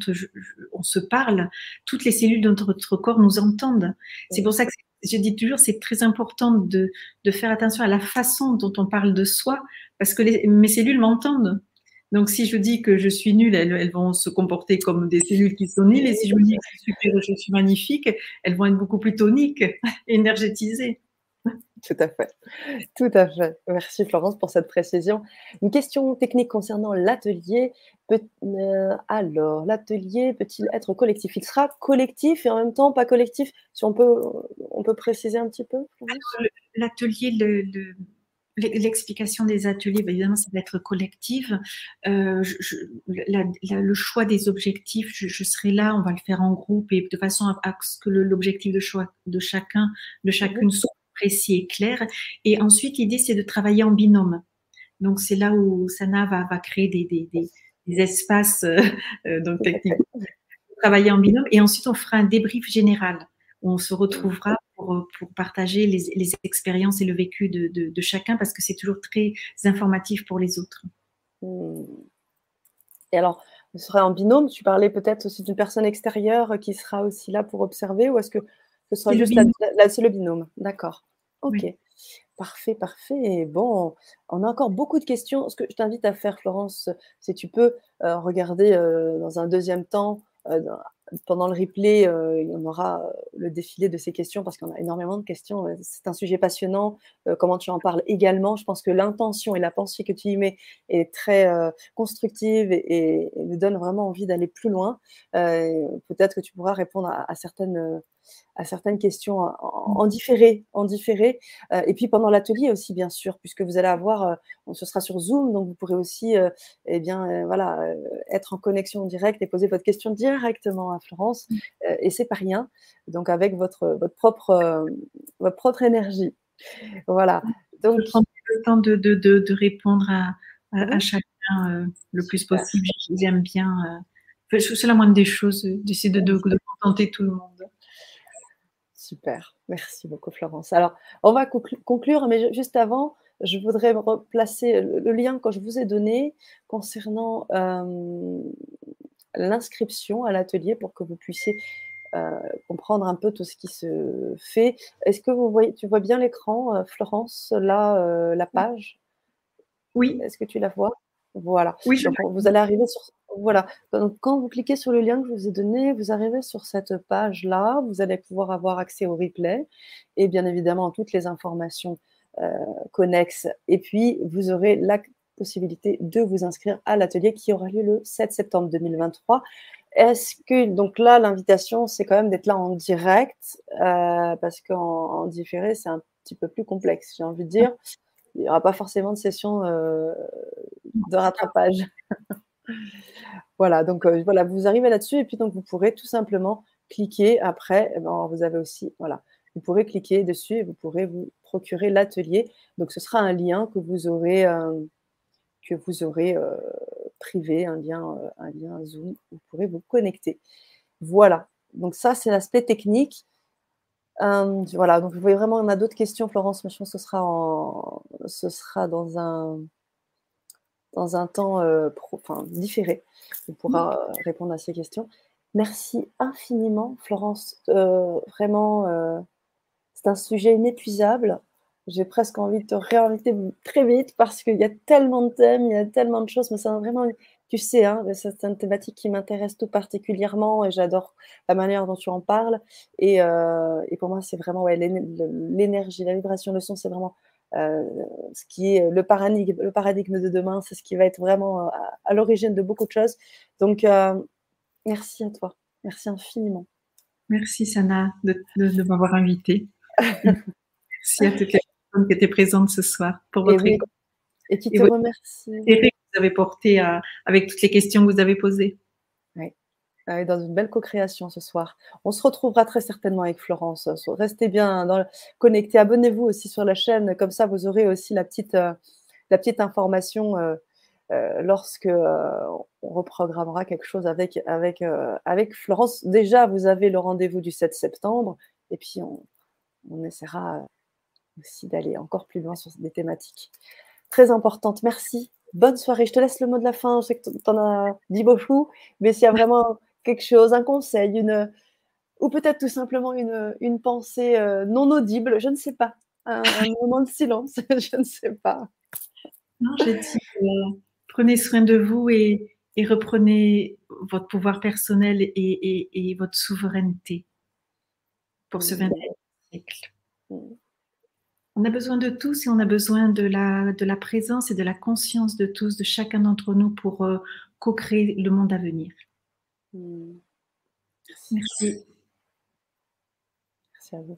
on se parle, toutes les cellules de notre corps nous entendent. C'est pour ça que je dis toujours, c'est très important de, faire attention à la façon dont on parle de soi, parce que mes cellules m'entendent. Donc, si je dis que je suis nulle, elles, vont se comporter comme des cellules qui sont nulles. Et si je me dis que je suis, je suis magnifique, elles vont être beaucoup plus toniques, énergétisées. Tout à fait. Tout à fait. Merci Florence pour cette précision. Une question technique concernant l'atelier. Euh, alors, l'atelier peut-il être collectif? Il sera collectif et en même temps pas collectif. Si on peut, on peut préciser un petit peu. L'atelier, le, L'explication des ateliers, bah, évidemment, ça va être collective. Euh, le choix des objectifs, je, serai là, on va le faire en groupe et de façon à, ce que l'objectif de, choix de chacun, de chacune soit précis et clair. Et ensuite, l'idée, c'est de travailler en binôme. Donc, c'est là où Sana va, créer des, des, des, espaces euh, euh donc travailler en binôme. Et ensuite, on fera un débrief général où on se retrouvera pour, pour partager les, les, expériences et le vécu de, de, de chacun parce que c'est toujours très informatif pour les autres. Hmm. Et alors, ce sera en binôme? Tu parlais peut-être aussi d'une personne extérieure qui sera aussi là pour observer ou est-ce que ce sera juste la, le binôme D'accord. Ok. Parfait, parfait. Bon, on a encore beaucoup de questions. Ce que je t'invite à faire, Florence, c'est tu peux euh, regarder euh, dans un deuxième temps euh, pendant le replay, euh, en aura euh, le défilé de ces questions parce qu'on a énormément de questions. C'est un sujet passionnant. comment tu en parles également Je pense que l'intention et la pensée que tu y mets est très constructive et, nous donne vraiment envie d'aller plus loin. Peut-être que tu pourras répondre à certaines à certaines questions en, différé, en différé. Euh, et puis pendant l'atelier aussi, bien sûr, puisque vous allez avoir, euh, ce sera sur Zoom, donc vous pourrez aussi, euh, eh bien, voilà, être en connexion directe et poser votre question directement à Florence. Mmh. et c'est pas rien. Donc avec votre votre propre votre propre énergie. Voilà. Donc je prendre le temps de, de, de, répondre à, à, chacun le plus possible. J'aime bien. c'est la moindre des choses, d'essayer de, de, contenter tout le monde. Super, merci beaucoup Florence. Alors, on va conclure, mais juste avant, je voudrais replacer le lien que je vous ai donné concernant euh, l'inscription à l'atelier pour que vous puissiez euh, comprendre un peu tout ce qui se fait. Est-ce que vous voyez, tu vois bien l'écran, euh, Florence, là, la page? Oui. Est-ce que tu la vois? Voilà. Oui, je vous allez arriver sur voilà. Donc, quand vous cliquez sur le lien que je vous ai donné, vous arrivez sur cette page-là. Vous allez pouvoir avoir accès au replay et bien évidemment toutes les informations euh, connexes. Et puis, vous aurez la possibilité de vous inscrire à l'atelier qui aura lieu le 7 septembre 2023. Est-ce que, donc là, l'invitation, c'est quand même d'être là en direct, euh, parce qu'en différé, c'est un petit peu plus complexe, j'ai envie de dire. Il n'y aura pas forcément de session euh, de rattrapage. Voilà, donc euh, voilà, vous arrivez là-dessus et puis donc vous pourrez tout simplement cliquer après. Eh ben, vous avez aussi, voilà, vous pourrez cliquer dessus et vous pourrez vous procurer l'atelier. Donc ce sera un lien que vous aurez, que vous aurez euh, privé, un lien, un lien Zoom. Vous pourrez vous connecter. Voilà. Donc ça c'est l'aspect technique. voilà, donc vous voyez vraiment, on a d'autres questions, Florence, mais je pense que ce sera, en, ce sera dans un, dans un temps euh, enfin, différé. On pourra euh, répondre à ces questions. Merci infiniment, Florence. Euh, vraiment, c'est un sujet inépuisable. J'ai presque envie de te réinviter très vite parce qu'il y a tellement de thèmes, il y a tellement de choses, mais c'est vraiment, tu sais, hein, c'est une thématique qui m'intéresse tout particulièrement et j'adore la manière dont tu en parles. Et, et pour moi, c'est vraiment l'énergie, la vibration, le son, c'est vraiment euh, ce qui est le paradigme, de demain, c'est ce qui va être vraiment euh, à, l'origine de beaucoup de choses. Donc, euh, merci à toi. Merci infiniment. Merci, Sana, de, m'avoir invitée. merci à toutes les personnes qui étaient présentes ce soir pour votre et, et qui te remercie. Et que vous avez porté avec toutes les questions que vous avez posées. Ah dans une belle co-création ce soir. On se retrouvera très certainement avec Florence. Restez bien dans connectés. Abonnez-vous aussi sur la chaîne. Comme ça, vous aurez aussi la petite, euh, la petite information euh, euh, lorsque on reprogrammera quelque chose avec, avec, avec Florence. Déjà, vous avez le rendez-vous du 7 septembre. Et puis, on, on essaiera aussi d'aller encore plus loin sur des thématiques très importantes. Merci bonne soirée. Je te laisse le mot de la fin. Je sais que tu en as dit beaucoup, mais s'il y a vraiment quelque chose, un conseil, une, ou peut-être tout simplement une, une pensée euh, non audible, je ne sais pas, un, moment de silence, je ne sais pas. Non, j'ai dit, euh, prenez soin de vous et, et, reprenez votre pouvoir personnel et, et, et votre souveraineté pour ce 21e siècle. On a besoin de tous et on a besoin de la, de la présence et de la conscience de tous, de chacun d'entre nous pour euh, co-créer le monde à venir. Hmm. Merci. Merci à vous.